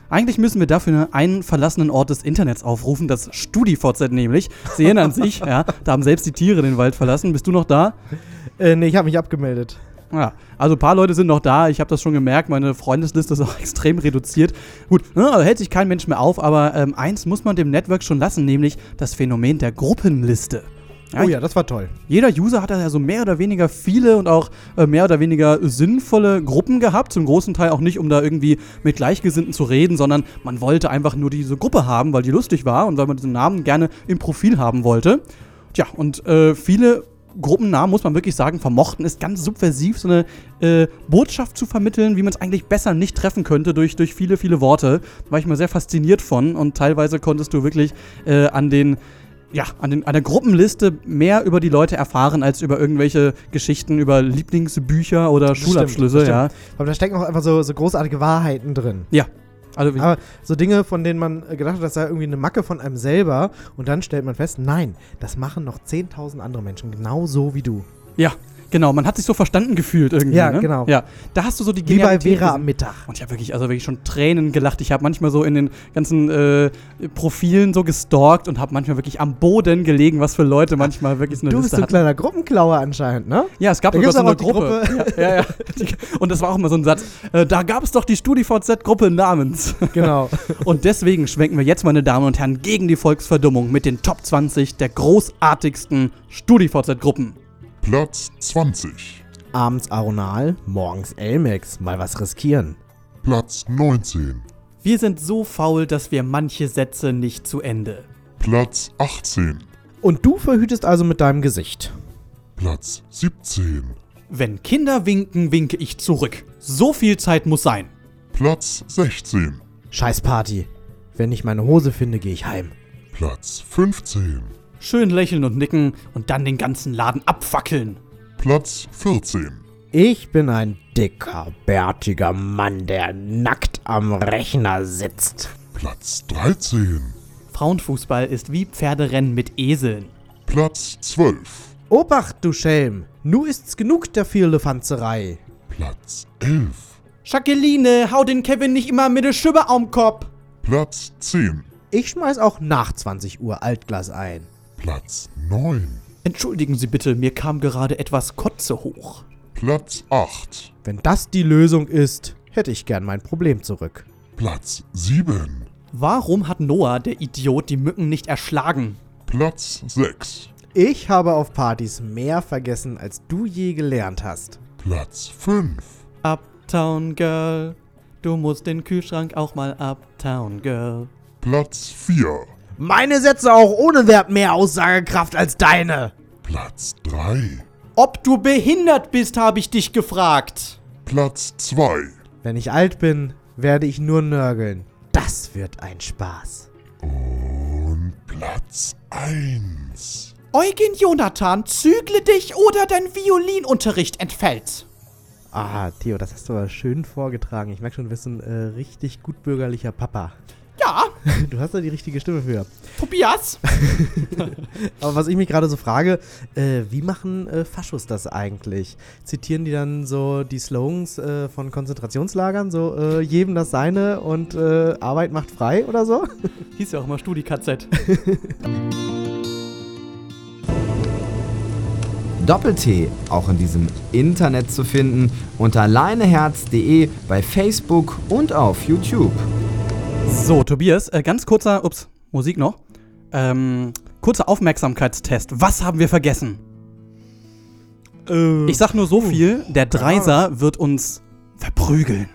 [SPEAKER 2] Eigentlich müssen wir dafür einen verlassenen Ort des Internets aufrufen, das StudiVZ nämlich. Sie erinnern sich, ja, da haben selbst die Tiere den Wald verlassen. Bist du noch da?
[SPEAKER 3] Äh, nee, ich habe mich abgemeldet.
[SPEAKER 2] Ja, also ein paar Leute sind noch da. Ich habe das schon gemerkt. Meine Freundesliste ist auch extrem reduziert. Gut, ne, also hält sich kein Mensch mehr auf, aber ähm, eins muss man dem Network schon lassen, nämlich das Phänomen der Gruppenliste.
[SPEAKER 3] oh ja, das war toll.
[SPEAKER 2] Jeder User hat ja so mehr oder weniger viele und auch äh, mehr oder weniger sinnvolle Gruppen gehabt. Zum großen Teil auch nicht, um da irgendwie mit Gleichgesinnten zu reden, sondern man wollte einfach nur diese Gruppe haben, weil die lustig war und weil man diesen Namen gerne im Profil haben wollte. Tja, und äh, viele Gruppennamen, muss man wirklich sagen, vermochten es ganz subversiv, so eine äh, Botschaft zu vermitteln, wie man es eigentlich besser nicht treffen könnte durch, durch viele, viele Worte. Da war ich mal sehr fasziniert von und teilweise konntest du wirklich äh, an den ja, an, den, an der Gruppenliste mehr über die Leute erfahren als über irgendwelche Geschichten über Lieblingsbücher oder Schulabschlüsse,
[SPEAKER 3] Das stimmt,
[SPEAKER 2] ja.
[SPEAKER 3] das stimmt. Aber da stecken auch einfach so, so großartige Wahrheiten drin.
[SPEAKER 2] Ja. Also
[SPEAKER 3] Aber so Dinge, von denen man äh, gedacht hat, das sei irgendwie eine Macke von einem selber und dann stellt man fest, nein, das machen noch 10.000 andere Menschen genauso wie du.
[SPEAKER 2] Ja, genau. Man hat sich so verstanden gefühlt irgendwie.
[SPEAKER 3] Ja,
[SPEAKER 2] ne?
[SPEAKER 3] genau.
[SPEAKER 2] Ja, da hast du so die
[SPEAKER 3] Wie bei Vera am Mittag.
[SPEAKER 2] Und ich habe wirklich, also wirklich schon Tränen gelacht. Ich habe manchmal so in den ganzen äh, Profilen so gestalkt und habe manchmal wirklich am Boden gelegen, was für Leute manchmal wirklich so eine
[SPEAKER 3] Du bist
[SPEAKER 2] Liste
[SPEAKER 3] so ein
[SPEAKER 2] hatten.
[SPEAKER 3] kleiner Gruppenklauer anscheinend, ne?
[SPEAKER 2] Ja, es gab
[SPEAKER 3] Da
[SPEAKER 2] sogar so eine
[SPEAKER 3] die
[SPEAKER 2] Gruppe. Ja, ja, ja. Und das war auch immer so ein Satz. Äh, da gab es doch die StudiVZ-Gruppe namens.
[SPEAKER 3] Genau.
[SPEAKER 2] Und deswegen schwenken wir jetzt, meine Damen und Herren, gegen die Volksverdummung mit den Top 20 der großartigsten StudiVZ-Gruppen.
[SPEAKER 5] Platz 20.
[SPEAKER 3] Abends Aronal, morgens Elmex, mal was riskieren.
[SPEAKER 5] Platz 19.
[SPEAKER 2] Wir sind so faul, dass wir manche Sätze nicht zu Ende.
[SPEAKER 5] Platz 18.
[SPEAKER 3] Und du verhütest also mit deinem Gesicht.
[SPEAKER 5] Platz 17.
[SPEAKER 2] Wenn Kinder winken, winke ich zurück. So viel Zeit muss sein.
[SPEAKER 5] Platz 16.
[SPEAKER 3] Scheiß Party. Wenn ich meine Hose finde, gehe ich heim.
[SPEAKER 5] Platz 15.
[SPEAKER 2] Schön lächeln und nicken und dann den ganzen Laden abfackeln.
[SPEAKER 5] Platz 14.
[SPEAKER 3] Ich bin ein dicker, bärtiger Mann, der nackt am Rechner sitzt.
[SPEAKER 5] Platz 13.
[SPEAKER 2] Frauenfußball ist wie Pferderennen mit Eseln.
[SPEAKER 5] Platz 12.
[SPEAKER 3] Obacht, du Schelm. Nu ist's genug der Vierlefanzerei.
[SPEAKER 5] Platz 11.
[SPEAKER 2] Jacqueline, hau den Kevin nicht immer mit der Schübe am Kopf.
[SPEAKER 5] Platz 10.
[SPEAKER 3] Ich schmeiß auch nach 20 Uhr Altglas ein.
[SPEAKER 19] Platz 9.
[SPEAKER 2] Entschuldigen Sie bitte, mir kam gerade etwas Kotze hoch.
[SPEAKER 19] Platz 8.
[SPEAKER 3] Wenn das die Lösung ist, hätte ich gern mein Problem zurück.
[SPEAKER 19] Platz 7.
[SPEAKER 2] Warum hat Noah, der Idiot, die Mücken nicht erschlagen?
[SPEAKER 19] Platz 6.
[SPEAKER 3] Ich habe auf Partys mehr vergessen, als du je gelernt hast.
[SPEAKER 19] Platz 5.
[SPEAKER 2] Uptown Girl, du musst den Kühlschrank auch mal Uptown Girl.
[SPEAKER 19] Platz 4.
[SPEAKER 3] Meine Sätze auch ohne Verb mehr Aussagekraft als deine.
[SPEAKER 19] Platz 3.
[SPEAKER 2] Ob du behindert bist, habe ich dich gefragt.
[SPEAKER 19] Platz 2.
[SPEAKER 3] Wenn ich alt bin, werde ich nur nörgeln. Das wird ein Spaß.
[SPEAKER 19] Und Platz 1.
[SPEAKER 2] Eugen Jonathan, zügle dich oder dein Violinunterricht entfällt.
[SPEAKER 3] Ah, Theo, das hast du aber schön vorgetragen. Ich merke schon, du bist ein äh, richtig gutbürgerlicher Papa.
[SPEAKER 2] Ja,
[SPEAKER 3] Du hast da die richtige Stimme für.
[SPEAKER 2] Tobias.
[SPEAKER 3] Aber was ich mich gerade so frage, äh, wie machen äh, Faschos das eigentlich? Zitieren die dann so die Slogans äh, von Konzentrationslagern, so äh, jedem das seine und äh, Arbeit macht frei oder so?
[SPEAKER 2] Hieß ja auch immer StudiKZ.
[SPEAKER 1] Doppel-T auch in diesem Internet zu finden unter leineherz.de bei Facebook und auf YouTube.
[SPEAKER 2] So, Tobias, äh, ganz kurzer, ups, Musik noch. Ähm, kurzer Aufmerksamkeitstest. Was haben wir vergessen? ich sag nur so viel, der Dreiser wird uns verprügeln.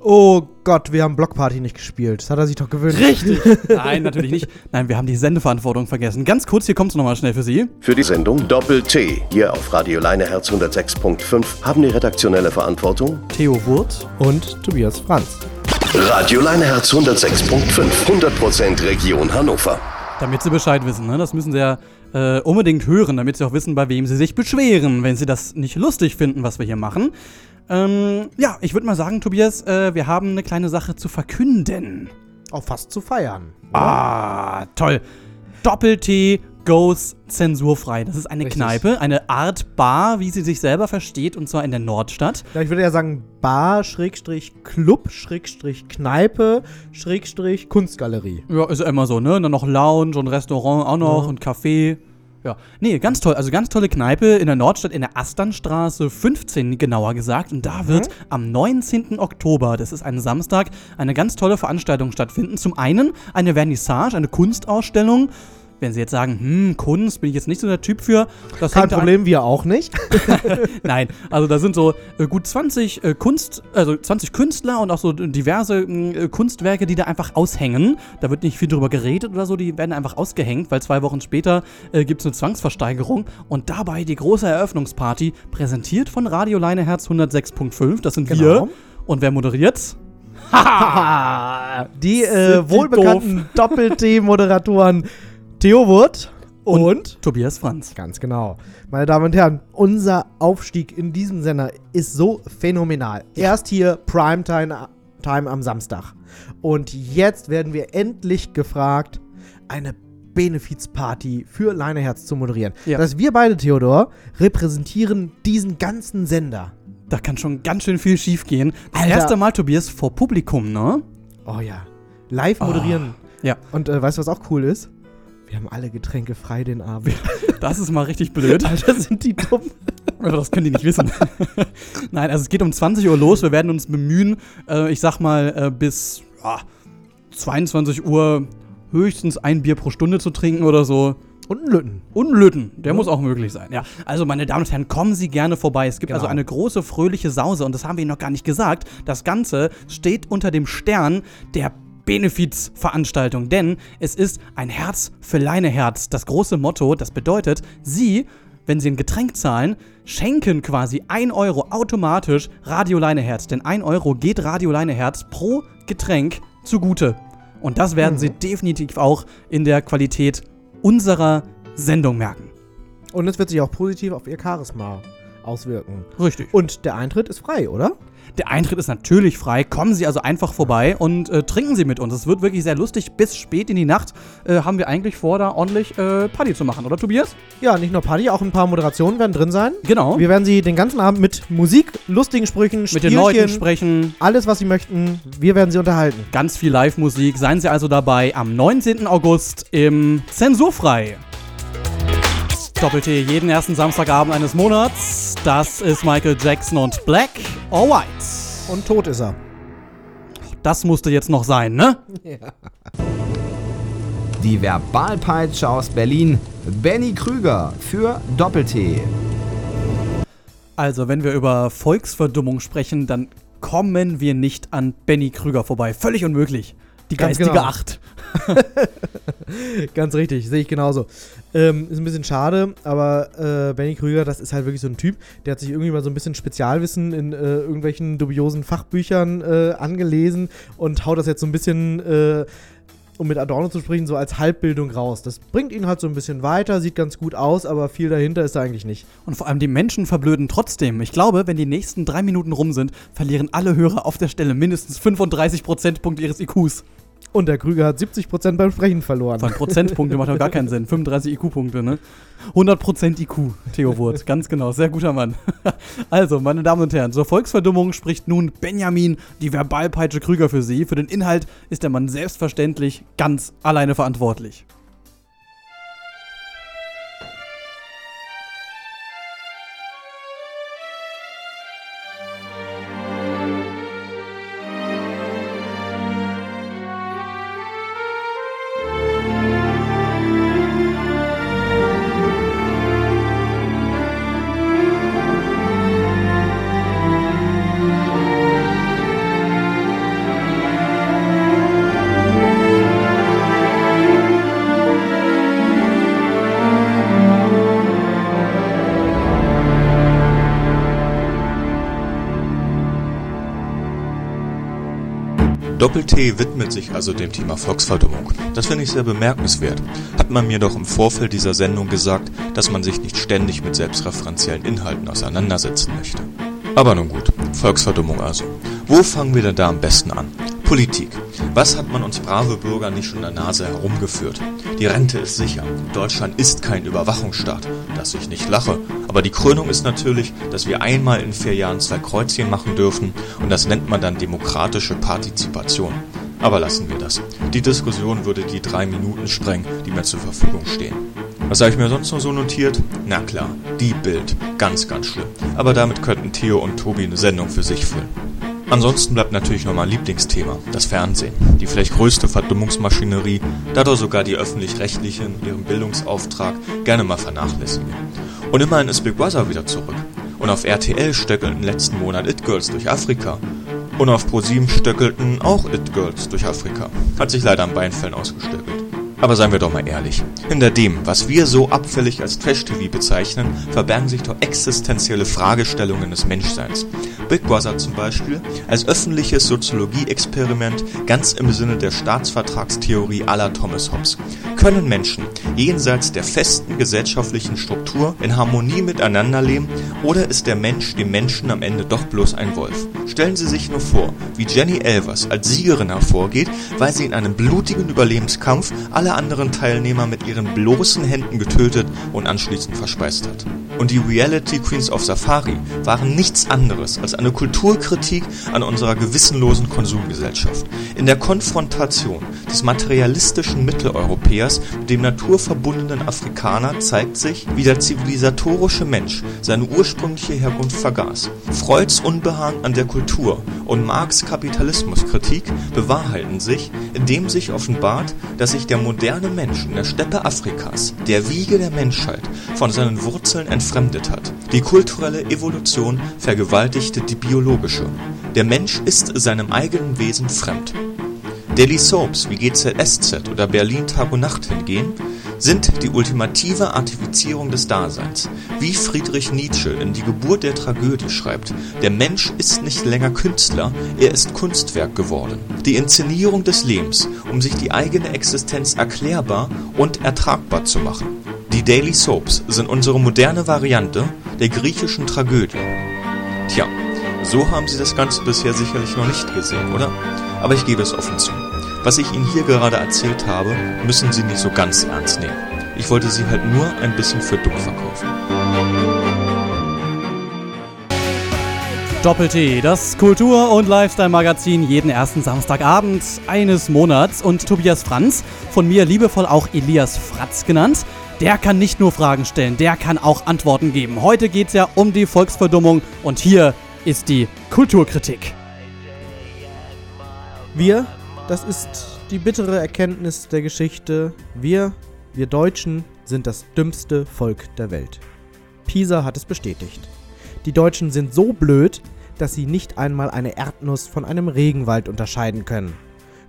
[SPEAKER 3] Oh Gott, wir haben Blockparty nicht gespielt. Das hat er sich doch gewünscht.
[SPEAKER 2] Richtig. Nein, natürlich nicht. Nein, wir haben die Sendeverantwortung vergessen. Ganz kurz, hier kommt's nochmal schnell für Sie.
[SPEAKER 20] Für die Sendung Doppel-T hier auf Radio Leineherz 106.5 haben die redaktionelle Verantwortung
[SPEAKER 2] Theo Wurt
[SPEAKER 3] und Tobias Franz.
[SPEAKER 20] Radio Leineherz 106.5, 100% Region Hannover.
[SPEAKER 2] Damit Sie Bescheid wissen, ne? Das müssen Sie ja äh, unbedingt hören, damit Sie auch wissen, bei wem Sie sich beschweren, wenn Sie das nicht lustig finden, was wir hier machen. Ähm, ja, ich würde mal sagen, Tobias, äh, wir haben eine kleine Sache zu verkünden.
[SPEAKER 3] Auch fast zu feiern.
[SPEAKER 2] Ah, toll. Doppel-T goes zensurfrei. Das ist eine
[SPEAKER 3] Richtig.
[SPEAKER 2] Kneipe, eine Art Bar, wie sie sich selber versteht, und zwar in der Nordstadt.
[SPEAKER 3] Ja, ich würde ja sagen Bar, Schrägstrich, Club, Schrägstrich, Kneipe, Schrägstrich, Kunstgalerie.
[SPEAKER 2] Ja, ist ja immer so, ne? Dann noch Lounge und Restaurant auch noch
[SPEAKER 3] Ja.
[SPEAKER 2] und Café. Ja, nee, ganz toll. Also ganz tolle Kneipe in der Nordstadt, in der Asternstraße 15 genauer gesagt. Und da wird am 19. Oktober, das ist ein Samstag, eine ganz tolle Veranstaltung stattfinden. Zum einen eine Vernissage, eine Kunstausstellung. Wenn Sie jetzt sagen, hm, Kunst, bin ich jetzt nicht so der Typ für. Das
[SPEAKER 3] Kein
[SPEAKER 2] hängt an-
[SPEAKER 3] Problem, wir auch nicht.
[SPEAKER 2] Nein, also da sind so äh, gut 20 äh, Kunst, also 20 Künstler und auch so diverse äh, Kunstwerke, die da einfach aushängen. Da wird nicht viel drüber geredet oder so, die werden einfach ausgehängt, weil zwei Wochen später äh, gibt es eine Zwangsversteigerung und dabei die große Eröffnungsparty, präsentiert von Radio Leineherz 106.5. Das sind wir.
[SPEAKER 3] Genau.
[SPEAKER 2] Und wer moderiert's?
[SPEAKER 3] Die äh,
[SPEAKER 2] die
[SPEAKER 3] wohlbekannten Doppel-T-Moderatoren Theo Wurt und,
[SPEAKER 2] Tobias Franz.
[SPEAKER 3] Ganz genau. Meine Damen und Herren, unser Aufstieg in diesem Sender ist so phänomenal. Erst hier Primetime Time am Samstag. Und jetzt werden wir endlich gefragt, eine Benefizparty für Leineherz zu moderieren.
[SPEAKER 2] Ja.
[SPEAKER 3] Dass wir beide, Theodor, repräsentieren diesen ganzen Sender.
[SPEAKER 2] Da kann schon ganz schön viel schief gehen. Das
[SPEAKER 3] Alter.
[SPEAKER 2] erste Mal, Tobias, vor Publikum, ne?
[SPEAKER 3] Oh ja. Live moderieren.
[SPEAKER 2] ja.
[SPEAKER 3] Und äh, weißt du, was auch cool ist? Wir haben alle Getränke frei den Abend.
[SPEAKER 2] Das ist mal richtig blöd.
[SPEAKER 3] Alter, sind die dumm.
[SPEAKER 2] Aber das können die nicht wissen. Nein, also es geht um 20 Uhr los. Wir werden uns bemühen, äh, ich sag mal, äh, bis ja, 22 Uhr höchstens ein Bier pro Stunde zu trinken oder so.
[SPEAKER 3] Und einen Lütten.
[SPEAKER 2] Und einen Lütten. Der muss auch möglich sein. Ja. Also, meine Damen und Herren, kommen Sie gerne vorbei. Es gibt
[SPEAKER 3] Genau.
[SPEAKER 2] also eine große, fröhliche Sause und das haben wir Ihnen noch gar nicht gesagt. Das Ganze steht unter dem Stern der Benefizveranstaltung, denn es ist ein Herz für Leineherz. Das große Motto, das bedeutet, Sie, wenn Sie ein Getränk zahlen, schenken quasi 1 Euro automatisch Radio Leineherz. Denn 1 Euro geht Radio Leineherz pro Getränk zugute. Und das werden Sie definitiv auch in der Qualität unserer Sendung merken.
[SPEAKER 3] Und es wird sich auch positiv auf ihr Charisma auswirken.
[SPEAKER 2] Richtig.
[SPEAKER 3] Und der Eintritt ist frei, oder?
[SPEAKER 2] Der Eintritt ist natürlich frei. Kommen Sie also einfach vorbei und äh, trinken Sie mit uns. Es wird wirklich sehr lustig. Bis spät in die Nacht äh, haben wir eigentlich vor, da ordentlich äh, Party zu machen, oder Tobias?
[SPEAKER 3] Ja, nicht nur Party, auch ein paar Moderationen werden drin sein.
[SPEAKER 2] Genau.
[SPEAKER 3] Wir werden Sie den ganzen Abend mit Musik, lustigen Sprüchen,
[SPEAKER 2] Mit den Leuten sprechen.
[SPEAKER 3] alles, was Sie möchten. Wir werden Sie unterhalten.
[SPEAKER 2] Ganz viel Live-Musik. Seien Sie also dabei am 19. August im Zensurfrei. Doppel-T jeden ersten Samstagabend eines Monats. Das ist Michael Jackson und Black or White.
[SPEAKER 3] Und tot ist er.
[SPEAKER 2] Das musste jetzt noch sein, ne?
[SPEAKER 3] Ja.
[SPEAKER 1] Die Verbalpeitsche aus Berlin. Benny Krüger für Doppel-T.
[SPEAKER 2] Also, wenn wir über Volksverdummung sprechen, dann kommen wir nicht an Benny Krüger vorbei. Völlig unmöglich. Die
[SPEAKER 3] Ganz
[SPEAKER 2] geistige
[SPEAKER 3] genau.
[SPEAKER 2] Acht.
[SPEAKER 3] Ganz richtig, sehe ich genauso. Ähm, ist ein bisschen schade, aber äh, Benny Krüger, das ist halt wirklich so ein Typ, der hat sich irgendwie mal so ein bisschen Spezialwissen in äh, irgendwelchen dubiosen Fachbüchern äh, angelesen und haut das jetzt so ein bisschen, äh, um mit Adorno zu sprechen, so als Halbbildung raus. Das bringt ihn halt so ein bisschen weiter, sieht ganz gut aus, aber viel dahinter ist da eigentlich nicht.
[SPEAKER 2] Und vor allem die Menschen verblöden trotzdem. Ich glaube, wenn die nächsten drei Minuten rum sind, verlieren alle Hörer auf der Stelle mindestens 35 Prozentpunkte ihres IQs.
[SPEAKER 3] Und der Krüger hat 70% beim Sprechen verloren.
[SPEAKER 2] Von Prozentpunkte macht doch gar keinen Sinn. 35 IQ-Punkte, ne? 100% IQ, Theo Wurt. Ganz genau. Sehr guter Mann. Also, meine Damen und Herren, zur Volksverdummung spricht nun Benjamin, die Verbalpeitsche Krüger für Sie. Für den Inhalt ist der Mann selbstverständlich ganz alleine verantwortlich.
[SPEAKER 21] Doppel-T widmet sich also dem Thema Volksverdummung. Das finde ich sehr bemerkenswert. Hat man mir doch im Vorfeld dieser Sendung gesagt, dass man sich nicht ständig mit selbstreferenziellen Inhalten auseinandersetzen möchte. Aber nun gut, Volksverdummung also. Wo fangen wir denn da am besten an? Politik. Was hat man uns brave Bürger nicht schon der Nase herumgeführt? Die Rente ist sicher. Deutschland ist kein Überwachungsstaat. Dass ich nicht lache. Aber die Krönung ist natürlich, dass wir einmal in vier Jahren zwei Kreuzchen machen dürfen und das nennt man dann demokratische Partizipation. Aber lassen wir das. Die Diskussion würde die drei Minuten sprengen, die mir zur Verfügung stehen. Was habe ich mir sonst noch so notiert? Na klar, die Bild. Ganz, ganz schlimm. Aber damit könnten Theo und Tobi eine Sendung für sich füllen. Ansonsten bleibt natürlich noch mein Lieblingsthema, das Fernsehen. Die vielleicht größte Verdummungsmaschinerie, da doch sogar die Öffentlich-Rechtlichen ihren Bildungsauftrag gerne mal vernachlässigen. Und immerhin ist Big Brother wieder zurück. Und auf RTL stöckelten letzten Monat It Girls durch Afrika. Und auf ProSieben stöckelten auch It Girls durch Afrika. Hat sich leider am Beinfällen ausgestöckelt. Aber seien wir doch mal ehrlich. Hinter dem, was wir so abfällig als Trash-TV bezeichnen, verbergen sich doch existenzielle Fragestellungen des Menschseins. Big Brother zum Beispiel, als öffentliches Soziologie-Experiment ganz im Sinne der Staatsvertragstheorie aller Thomas Hobbes. Können Menschen jenseits der festen gesellschaftlichen Struktur in Harmonie miteinander leben oder ist der Mensch dem Menschen am Ende doch bloß ein Wolf? Stellen Sie sich nur vor, wie Jenny Elvers als Siegerin hervorgeht, weil sie in einem blutigen Überlebenskampf alle anderen Teilnehmer mit ihren bloßen Händen getötet und anschließend verspeist hat. Und die Reality Queens of Safari waren nichts anderes als eine Kulturkritik an unserer gewissenlosen Konsumgesellschaft. In der Konfrontation des materialistischen Mitteleuropäers mit dem naturverbundenen Afrikaner zeigt sich, wie der zivilisatorische Mensch seine ursprüngliche Herkunft vergaß. Freuds Unbehagen an der Kultur und Marx Kapitalismuskritik bewahrheiten sich, indem sich offenbart, dass sich der moderne Mensch in der Steppe Afrikas, der Wiege der Menschheit, von seinen Wurzeln entfremdet hat. Die kulturelle Evolution vergewaltigte die biologische. Der Mensch ist seinem eigenen Wesen fremd. Daily Soaps wie GZSZ oder Berlin Tag und Nacht hingehen, sind die ultimative Artifizierung des Daseins. Wie Friedrich Nietzsche in Die Geburt der Tragödie schreibt, der Mensch ist nicht länger Künstler, er ist Kunstwerk geworden. Die Inszenierung des Lebens, um sich die eigene Existenz erklärbar und ertragbar zu machen. Die Daily Soaps sind unsere moderne Variante der griechischen Tragödie. Tja, so haben Sie das Ganze bisher sicherlich noch nicht gesehen, oder? Aber ich gebe es offen zu. Was ich Ihnen hier gerade erzählt habe, müssen Sie nicht so ganz ernst nehmen. Ich wollte Sie halt nur ein bisschen für dumm verkaufen.
[SPEAKER 2] Doppel-T, das Kultur- und Lifestyle-Magazin jeden ersten Samstagabend eines Monats. Und Tobias Franz, von mir liebevoll auch Elias Fratz genannt, der kann nicht nur Fragen stellen, der kann auch Antworten geben. Heute geht es ja um die Volksverdummung und hier ist die Kulturkritik.
[SPEAKER 3] Wir, das ist die bittere Erkenntnis der Geschichte. Wir, wir Deutschen, sind das dümmste Volk der Welt. Pisa hat es bestätigt. Die Deutschen sind so blöd, dass sie nicht einmal eine Erdnuss von einem Regenwald unterscheiden können.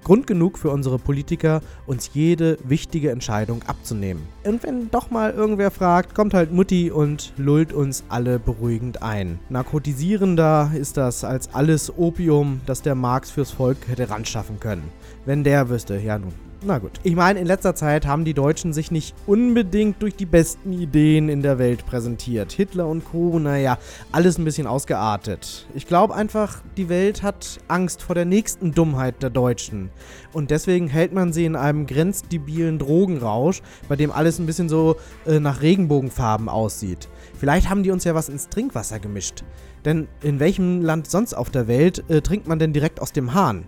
[SPEAKER 3] Grund genug für unsere Politiker, uns jede wichtige Entscheidung abzunehmen. Und wenn doch mal irgendwer fragt, kommt halt Mutti und lullt uns alle beruhigend ein. Narkotisierender ist das als alles Opium, das der Marx fürs Volk hätte ranschaffen können. Wenn der wüsste, ja nun. Na gut. Ich meine, in letzter Zeit haben die Deutschen sich nicht unbedingt durch die besten Ideen in der Welt präsentiert. Hitler und Co., naja, alles ein bisschen ausgeartet. Ich glaube einfach, die Welt hat Angst vor der nächsten Dummheit der Deutschen. Und deswegen hält man sie in einem grenzdebilen Drogenrausch, bei dem alles ein bisschen so äh, nach Regenbogenfarben aussieht. Vielleicht haben die uns ja was ins Trinkwasser gemischt. Denn in welchem Land sonst auf der Welt äh, trinkt man denn direkt aus dem Hahn?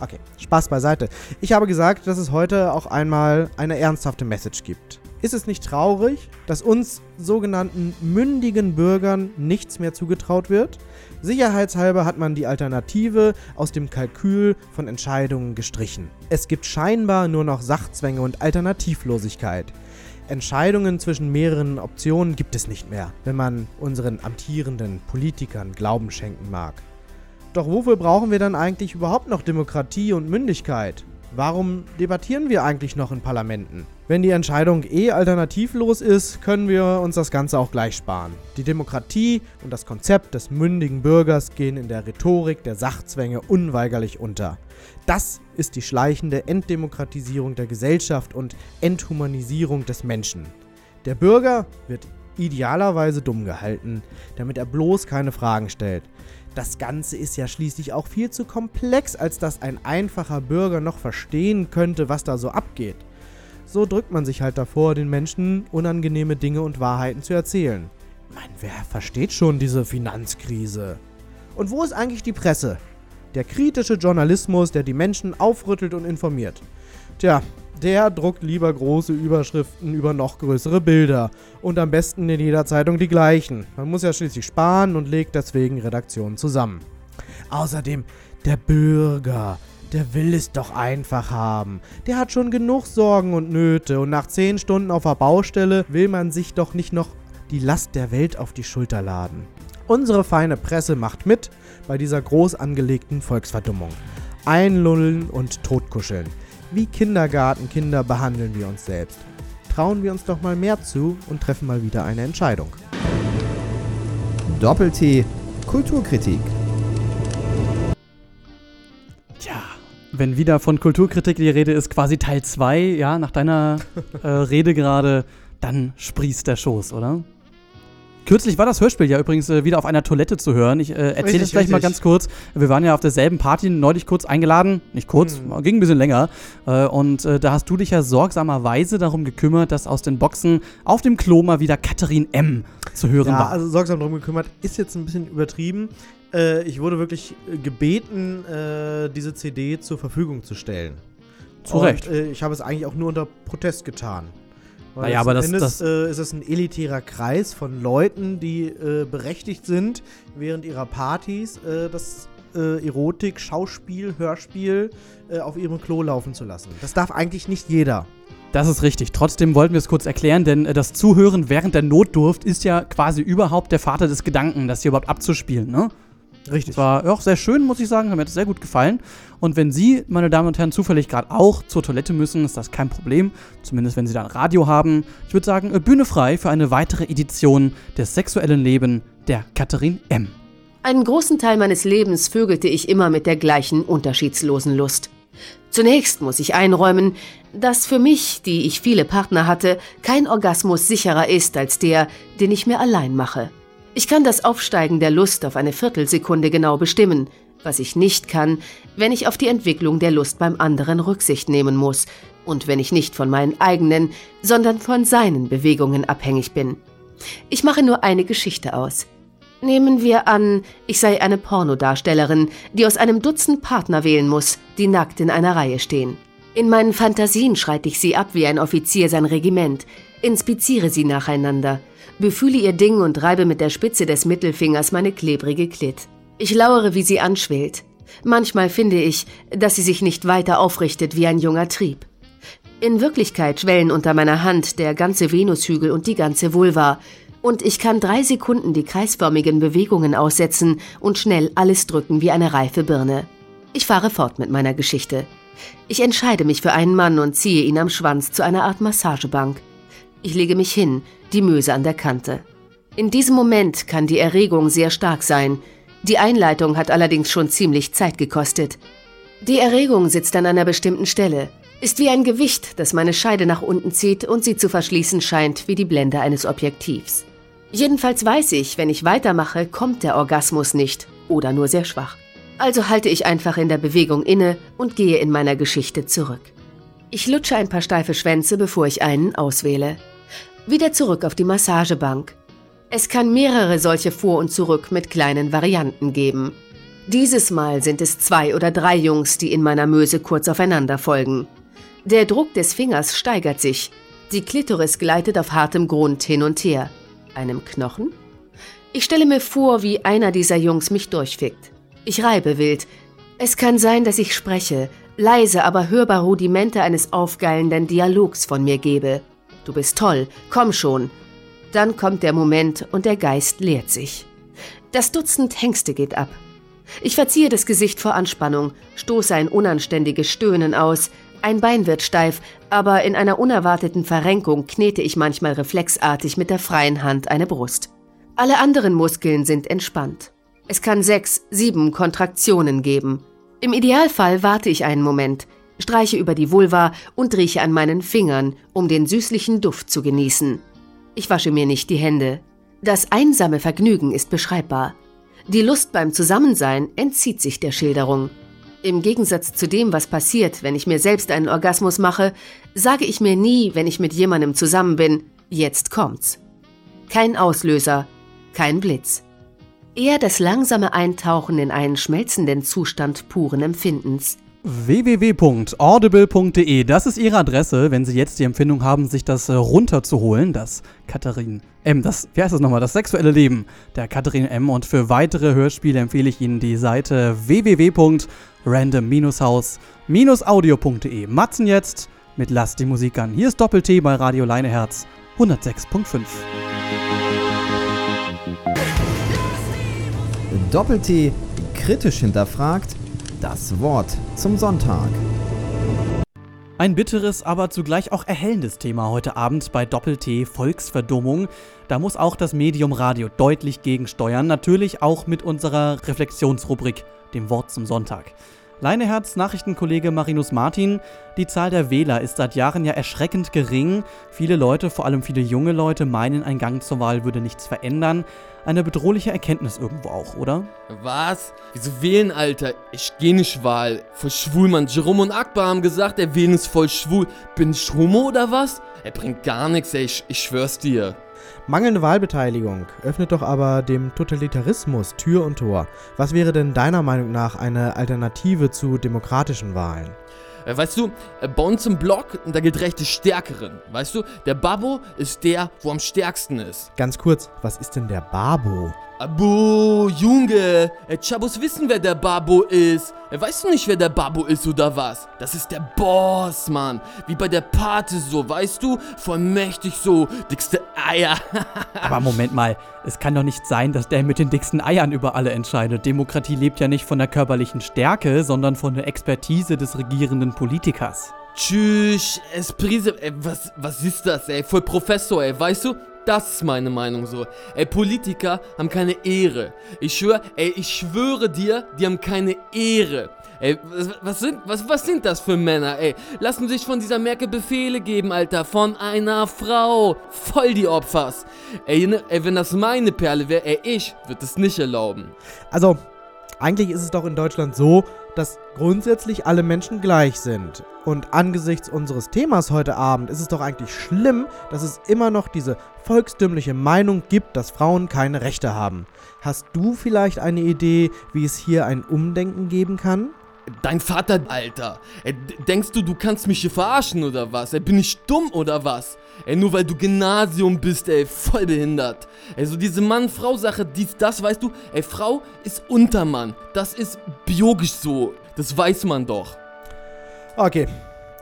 [SPEAKER 3] Okay, Spaß beiseite. Ich habe gesagt, dass es heute auch einmal eine ernsthafte Message gibt. Ist es nicht traurig, dass uns sogenannten mündigen Bürgern nichts mehr zugetraut wird? Sicherheitshalber hat man die Alternative aus dem Kalkül von Entscheidungen gestrichen. Es gibt scheinbar nur noch Sachzwänge und Alternativlosigkeit. Entscheidungen zwischen mehreren Optionen gibt es nicht mehr, wenn man unseren amtierenden Politikern Glauben schenken mag. Doch wofür brauchen wir dann eigentlich überhaupt noch Demokratie und Mündigkeit? Warum debattieren wir eigentlich noch in Parlamenten? Wenn die Entscheidung eh alternativlos ist, können wir uns das Ganze auch gleich sparen. Die Demokratie und das Konzept des mündigen Bürgers gehen in der Rhetorik der Sachzwänge unweigerlich unter. Das ist die schleichende Entdemokratisierung der Gesellschaft und Enthumanisierung des Menschen. Der Bürger wird idealerweise dumm gehalten, damit er bloß keine Fragen stellt. Das Ganze ist ja schließlich auch viel zu komplex, als dass ein einfacher Bürger noch verstehen könnte, was da so abgeht. So drückt man sich halt davor, den Menschen unangenehme Dinge und Wahrheiten zu erzählen. Mein, wer versteht schon diese Finanzkrise? Und wo ist eigentlich die Presse? Der kritische Journalismus, der die Menschen aufrüttelt und informiert. Tja, der druckt lieber große Überschriften über noch größere Bilder. Und am besten in jeder Zeitung die gleichen. Man muss ja schließlich sparen und legt deswegen Redaktionen zusammen. Außerdem, der Bürger, der will es doch einfach haben. Der hat schon genug Sorgen und Nöte und nach 10 Stunden auf der Baustelle will man sich doch nicht noch die Last der Welt auf die Schulter laden. Unsere feine Presse macht mit bei dieser groß angelegten Volksverdummung. Einlullen und totkuscheln. Wie Kindergartenkinder behandeln wir uns selbst. Trauen wir uns doch mal mehr zu und treffen mal wieder eine Entscheidung.
[SPEAKER 1] Doppel-T Kulturkritik.
[SPEAKER 2] Wenn wieder von Kulturkritik die Rede ist, quasi Teil 2, ja, nach deiner äh, Rede gerade, dann sprießt der Schoß, oder? Kürzlich war das Hörspiel ja übrigens äh, wieder auf einer Toilette zu hören. Ich äh, erzähle das gleich mal ganz kurz. Wir waren ja auf derselben Party neulich kurz eingeladen. Nicht kurz,
[SPEAKER 3] Hm.
[SPEAKER 2] ging ein bisschen länger. Äh, und äh, da hast du dich ja sorgsamerweise darum gekümmert, dass aus den Boxen auf dem Klo mal wieder Katharin M. zu hören
[SPEAKER 3] Ja,
[SPEAKER 2] war.
[SPEAKER 3] also sorgsam drum gekümmert, ist jetzt ein bisschen übertrieben. Äh, ich wurde wirklich äh, gebeten, äh, diese CD zur Verfügung zu stellen.
[SPEAKER 2] Zu Recht.
[SPEAKER 3] Und, äh, ich habe es eigentlich auch nur unter Protest getan. Weil
[SPEAKER 2] Naja, aber das- das-
[SPEAKER 3] äh, ist es ein elitärer Kreis von Leuten, die äh, berechtigt sind, während ihrer Partys äh, das äh, Erotik, Schauspiel, Hörspiel äh, auf ihrem Klo laufen zu lassen. Das darf eigentlich nicht jeder.
[SPEAKER 2] Das ist richtig. Trotzdem wollten wir es kurz erklären, denn äh, das Zuhören während der Notdurft ist ja quasi überhaupt der Vater des Gedanken, das hier überhaupt abzuspielen, ne?
[SPEAKER 3] Richtig.
[SPEAKER 2] Das war auch sehr schön, muss ich sagen. Hat mir das sehr gut gefallen. Und wenn Sie, meine Damen und Herren, zufällig gerade auch zur Toilette müssen, ist das kein Problem. Zumindest wenn Sie da ein Radio haben. Ich würde sagen, äh, Bühne frei für eine weitere Edition des sexuellen Leben der Katharin M.
[SPEAKER 22] Einen großen Teil meines Lebens vögelte ich immer mit der gleichen unterschiedslosen Lust. Zunächst muss ich einräumen, dass für mich, die ich viele Partner hatte, kein Orgasmus sicherer ist als der, den ich mir allein mache. Ich kann das Aufsteigen der Lust auf eine Viertelsekunde genau bestimmen, was ich nicht kann, wenn ich auf die Entwicklung der Lust beim anderen Rücksicht nehmen muss und wenn ich nicht von meinen eigenen, sondern von seinen Bewegungen abhängig bin. Ich mache nur eine Geschichte aus. Nehmen wir an, ich sei eine Pornodarstellerin, die aus einem Dutzend Partner wählen muss, die nackt in einer Reihe stehen. In meinen Fantasien schreite ich sie ab wie ein Offizier sein Regiment, inspiziere sie nacheinander, befühle ihr Ding und reibe mit der Spitze des Mittelfingers meine klebrige Klit. Ich lauere, wie sie anschwillt. Manchmal finde ich, dass sie sich nicht weiter aufrichtet wie ein junger Trieb. In Wirklichkeit schwellen unter meiner Hand der ganze Venushügel und die ganze Vulva, und ich kann drei Sekunden die kreisförmigen Bewegungen aussetzen und schnell alles drücken wie eine reife Birne. Ich fahre fort mit meiner Geschichte. Ich entscheide mich für einen Mann und ziehe ihn am Schwanz zu einer Art Massagebank. Ich lege mich hin, die Möse an der Kante. In diesem Moment kann die Erregung sehr stark sein. Die Einleitung hat allerdings schon ziemlich Zeit gekostet. Die Erregung sitzt an einer bestimmten Stelle, ist wie ein Gewicht, das meine Scheide nach unten zieht und sie zu verschließen scheint wie die Blende eines Objektivs. Jedenfalls weiß ich, wenn ich weitermache, kommt der Orgasmus nicht oder nur sehr schwach. Also halte ich einfach in der Bewegung inne und gehe in meiner Geschichte zurück. Ich lutsche ein paar steife Schwänze, bevor ich einen auswähle. Wieder zurück auf die Massagebank. Es kann mehrere solche vor und zurück mit kleinen Varianten geben. Dieses Mal sind es zwei oder drei Jungs, die in meiner Möse kurz aufeinander folgen. Der Druck des Fingers steigert sich. Die Klitoris gleitet auf hartem Grund hin und her. Einem Knochen? Ich stelle mir vor, wie einer dieser Jungs mich durchfickt. Ich reibe wild. Es kann sein, dass ich spreche, leise, aber hörbar Rudimente eines aufgeilenden Dialogs von mir gebe. Du bist toll, komm schon. Dann kommt der Moment und der Geist leert sich. Das Dutzend Hengste geht ab. Ich verziehe das Gesicht vor Anspannung, stoße ein unanständiges Stöhnen aus, ein Bein wird steif, aber in einer unerwarteten Verrenkung knete ich manchmal reflexartig mit der freien Hand eine Brust. Alle anderen Muskeln sind entspannt. Es kann sechs, sieben Kontraktionen geben. Im Idealfall warte ich einen Moment, streiche über die Vulva und rieche an meinen Fingern, um den süßlichen Duft zu genießen. Ich wasche mir nicht die Hände. Das einsame Vergnügen ist beschreibbar. Die Lust beim Zusammensein entzieht sich der Schilderung. Im Gegensatz zu dem, was passiert, wenn ich mir selbst einen Orgasmus mache, sage ich mir nie, wenn ich mit jemandem zusammen bin, jetzt kommt's. Kein Auslöser, kein Blitz. Eher das langsame Eintauchen in einen schmelzenden Zustand puren Empfindens.
[SPEAKER 2] www.audible.de, das ist Ihre Adresse, wenn Sie jetzt die Empfindung haben, sich das äh, runterzuholen, das Katharin M, das, wie heißt das nochmal, das sexuelle Leben der Katharin M. Und für weitere Hörspiele empfehle ich Ihnen die Seite www.random-house-audio.de. Matzen jetzt mit Lass die Musik an. Hier ist Doppel-T bei Radio Leineherz 106.5.
[SPEAKER 1] Doppel-T kritisch hinterfragt das Wort zum Sonntag.
[SPEAKER 2] Ein bitteres, aber zugleich auch erhellendes Thema heute Abend bei Doppel-T Volksverdummung. Da muss auch das Medium Radio deutlich gegensteuern, natürlich auch mit unserer Reflexionsrubrik, dem Wort zum Sonntag. Leineherz Nachrichtenkollege Marinus Martin, die Zahl der Wähler ist seit Jahren ja erschreckend gering. Viele Leute, vor allem viele junge Leute, meinen, ein Gang zur Wahl würde nichts verändern. Eine bedrohliche Erkenntnis irgendwo auch, oder?
[SPEAKER 23] Was? Wieso wählen, Alter? Ich geh nicht Wahl. Voll schwul, Mann. Jerome und Akbar haben gesagt, der Wählen ist voll schwul. Bin ich Homo oder was? Er bringt gar nichts, ey. Ich, ich schwör's dir.
[SPEAKER 3] Mangelnde Wahlbeteiligung öffnet doch aber dem Totalitarismus Tür und Tor. Was wäre denn deiner Meinung nach eine Alternative zu demokratischen Wahlen?
[SPEAKER 23] Äh, Weißt du, äh, bei uns im Block, da gilt Recht des Stärkeren. Weißt du, der Babbo ist der, wo am stärksten ist.
[SPEAKER 3] Ganz kurz, was ist denn der Babo?
[SPEAKER 23] Abo, Junge, äh, Chabos wissen, wer der Babo ist. Äh, Weißt du nicht, wer der Babo ist oder was? Das ist der Boss, Mann. Wie bei der Pate so, weißt du? Voll mächtig so, dickste Eier.
[SPEAKER 2] Aber Moment mal, es kann doch nicht sein, dass der mit den dicksten Eiern über alle entscheidet. Demokratie lebt ja nicht von der körperlichen Stärke, sondern von der Expertise des regierenden Politikers.
[SPEAKER 23] Tschüss, Esprise, ey, was, was ist das, ey? Voll Professor, ey, weißt du? Das ist meine Meinung so. Ey, Politiker haben keine Ehre. Ich schwöre, ey, ich schwöre dir, die haben keine Ehre. Ey, was, sind, was, was sind das für Männer, ey? Lassen sich von dieser Merkel Befehle geben, Alter. Von einer Frau. Voll die Opfers. Ey, ne, ey wenn das meine Perle wäre, ey, ich würde es nicht erlauben.
[SPEAKER 3] Also, eigentlich ist es doch in Deutschland so, dass grundsätzlich alle Menschen gleich sind. Und angesichts unseres Themas heute Abend ist es doch eigentlich schlimm, dass es immer noch diese volkstümliche Meinung gibt, dass Frauen keine Rechte haben. Hast du vielleicht eine Idee, wie es hier ein Umdenken geben kann?
[SPEAKER 23] Dein Vater, Alter. D- denkst du, du kannst mich hier verarschen oder was? Ey, bin ich dumm oder was? Ey, nur weil du Gymnasium bist, ey, voll behindert. Ey, so diese Mann-Frau-Sache, dies, das, weißt du? Ey, Frau ist Untermann. Das ist biologisch so. Das weiß man doch.
[SPEAKER 3] Okay,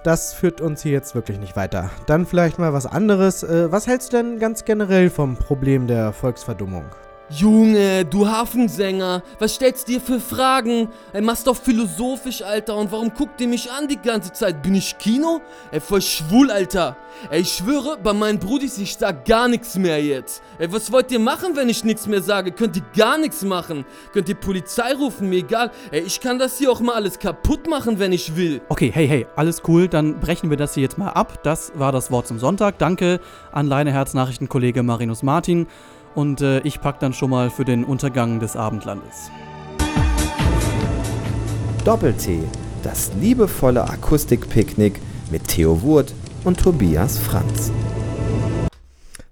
[SPEAKER 3] das führt uns hier jetzt wirklich nicht weiter. Dann vielleicht mal was anderes. Äh, was hältst du denn ganz generell vom Problem der Volksverdummung?
[SPEAKER 23] Junge, du Hafensänger, was stellst du dir für Fragen? Ey, machst doch philosophisch, Alter, und warum guckt ihr mich an die ganze Zeit? Bin ich Kino? Ey, voll schwul, Alter. Ey, ich schwöre, bei meinen Brudis, ich sag gar nichts mehr jetzt. Ey, was wollt ihr machen, wenn ich nichts mehr sage? Könnt ihr gar nichts machen? Könnt ihr Polizei rufen? Mir egal. Ey, ich kann das hier auch mal alles kaputt machen, wenn ich will.
[SPEAKER 2] Okay, hey, hey, alles cool, dann brechen wir das hier jetzt mal ab. Das war das Wort zum Sonntag. Danke an Leineherz-Nachrichtenkollege Marinus Martin. Und äh, ich pack dann schon mal für den Untergang des Abendlandes.
[SPEAKER 1] Doppel-T, das liebevolle Akustikpicknick mit Theo Wurt und Tobias Franz.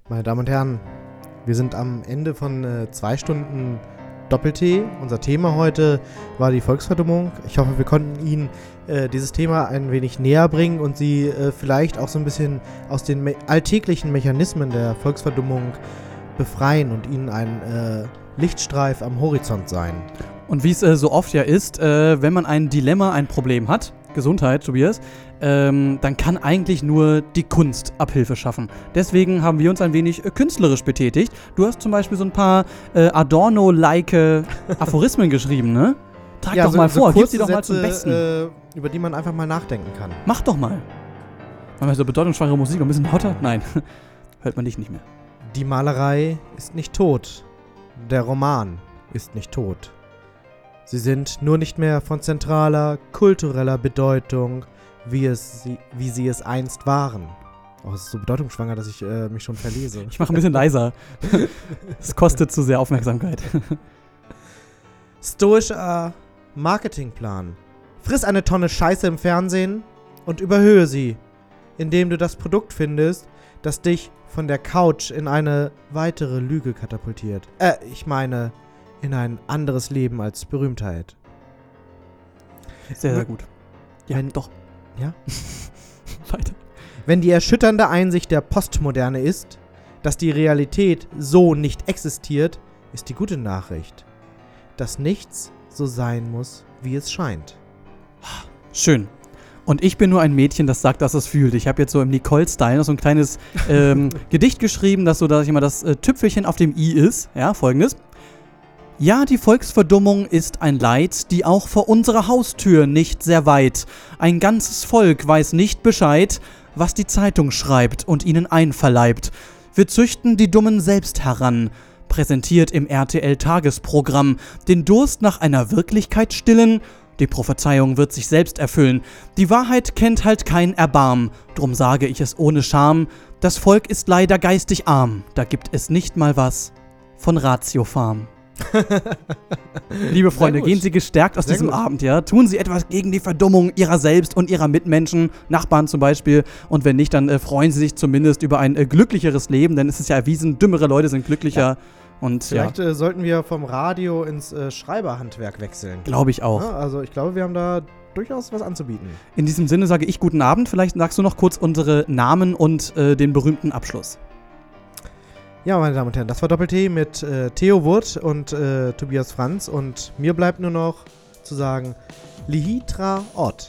[SPEAKER 3] Meine Damen und Herren, wir sind am Ende von äh, zwei Stunden Doppel-T. Unser Thema heute war die Volksverdummung. Ich hoffe, wir konnten Ihnen äh, dieses Thema ein wenig näher bringen und Sie äh, vielleicht auch so ein bisschen aus den me alltäglichen Mechanismen der Volksverdummung befreien und Ihnen ein äh, Lichtstreif am Horizont sein.
[SPEAKER 2] Und wie es äh, so oft ja ist, äh, wenn man ein Dilemma, ein Problem hat, Gesundheit, Tobias, ähm, dann kann eigentlich nur die Kunst Abhilfe schaffen. Deswegen haben wir uns ein wenig äh, künstlerisch betätigt. Du hast zum Beispiel so ein paar äh, Adorno-like Aphorismen geschrieben, ne? Trag doch mal vor, gib sie doch mal zum Besten.
[SPEAKER 3] Äh, über die man einfach mal nachdenken kann.
[SPEAKER 2] Mach doch mal. Machen wir so bedeutungsschwangere Musik und ein bisschen lauter? Nein, hört man dich nicht mehr.
[SPEAKER 3] Die Malerei ist nicht tot. Der Roman ist nicht tot. Sie sind nur nicht mehr von zentraler kultureller Bedeutung, wie, es sie, wie sie es einst waren. Oh, es ist so bedeutungsschwanger, dass ich äh, mich schon verlese.
[SPEAKER 2] Ich mache ein bisschen leiser. Es kostet zu sehr Aufmerksamkeit.
[SPEAKER 3] Stoischer Marketingplan. Friss eine Tonne Scheiße im Fernsehen und überhöhe sie, indem du das Produkt findest, das dich von der Couch in eine weitere Lüge katapultiert. Äh, ich meine, in ein anderes Leben als Berühmtheit.
[SPEAKER 2] Sehr, sehr gut. Ja, doch.
[SPEAKER 3] Ja?
[SPEAKER 2] Weiter.
[SPEAKER 3] Wenn die erschütternde Einsicht der Postmoderne ist, dass die Realität so nicht existiert, ist die gute Nachricht, dass nichts so sein muss, wie es scheint.
[SPEAKER 2] Schön. Und ich bin nur ein Mädchen, das sagt, dass es fühlt. Ich habe jetzt so im Nicole-Style noch so ein kleines ähm, Gedicht geschrieben, das so, dass ich immer das äh, Tüpfelchen auf dem i ist. Ja, folgendes. Ja, die Volksverdummung ist ein Leid, die auch vor unserer Haustür nicht sehr weit. Ein ganzes Volk weiß nicht Bescheid, was die Zeitung schreibt und ihnen einverleibt. Wir züchten die Dummen selbst heran, präsentiert im RTL-Tagesprogramm, den Durst nach einer Wirklichkeit stillen. Die Prophezeiung wird sich selbst erfüllen. Die Wahrheit kennt halt kein Erbarm, drum sage ich es ohne Scham. Das Volk ist leider geistig arm, da gibt es nicht mal was von Ratio Farm. Liebe Freunde, gehen Sie gestärkt aus
[SPEAKER 3] Sehr
[SPEAKER 2] diesem
[SPEAKER 3] gut.
[SPEAKER 2] Abend, ja? Tun Sie etwas gegen die Verdummung Ihrer selbst und Ihrer Mitmenschen, Nachbarn zum Beispiel. Und wenn nicht, dann äh, freuen Sie sich zumindest über ein äh, glücklicheres Leben, denn es ist ja erwiesen, dümmere Leute sind glücklicher. Und ja,
[SPEAKER 3] Vielleicht äh, sollten wir vom Radio ins äh, Schreiberhandwerk wechseln.
[SPEAKER 2] Glaube ich auch.
[SPEAKER 3] Ja, also ich glaube, wir haben da durchaus was anzubieten.
[SPEAKER 2] in diesem Sinne sage ich guten Abend. Vielleicht sagst du noch kurz unsere Namen und äh, den berühmten Abschluss.
[SPEAKER 3] Ja, meine Damen und Herren, das war Doppel-T mit äh, Theo Wurt und äh, Tobias Franz. Und mir bleibt nur noch zu sagen, Lihitra Ott.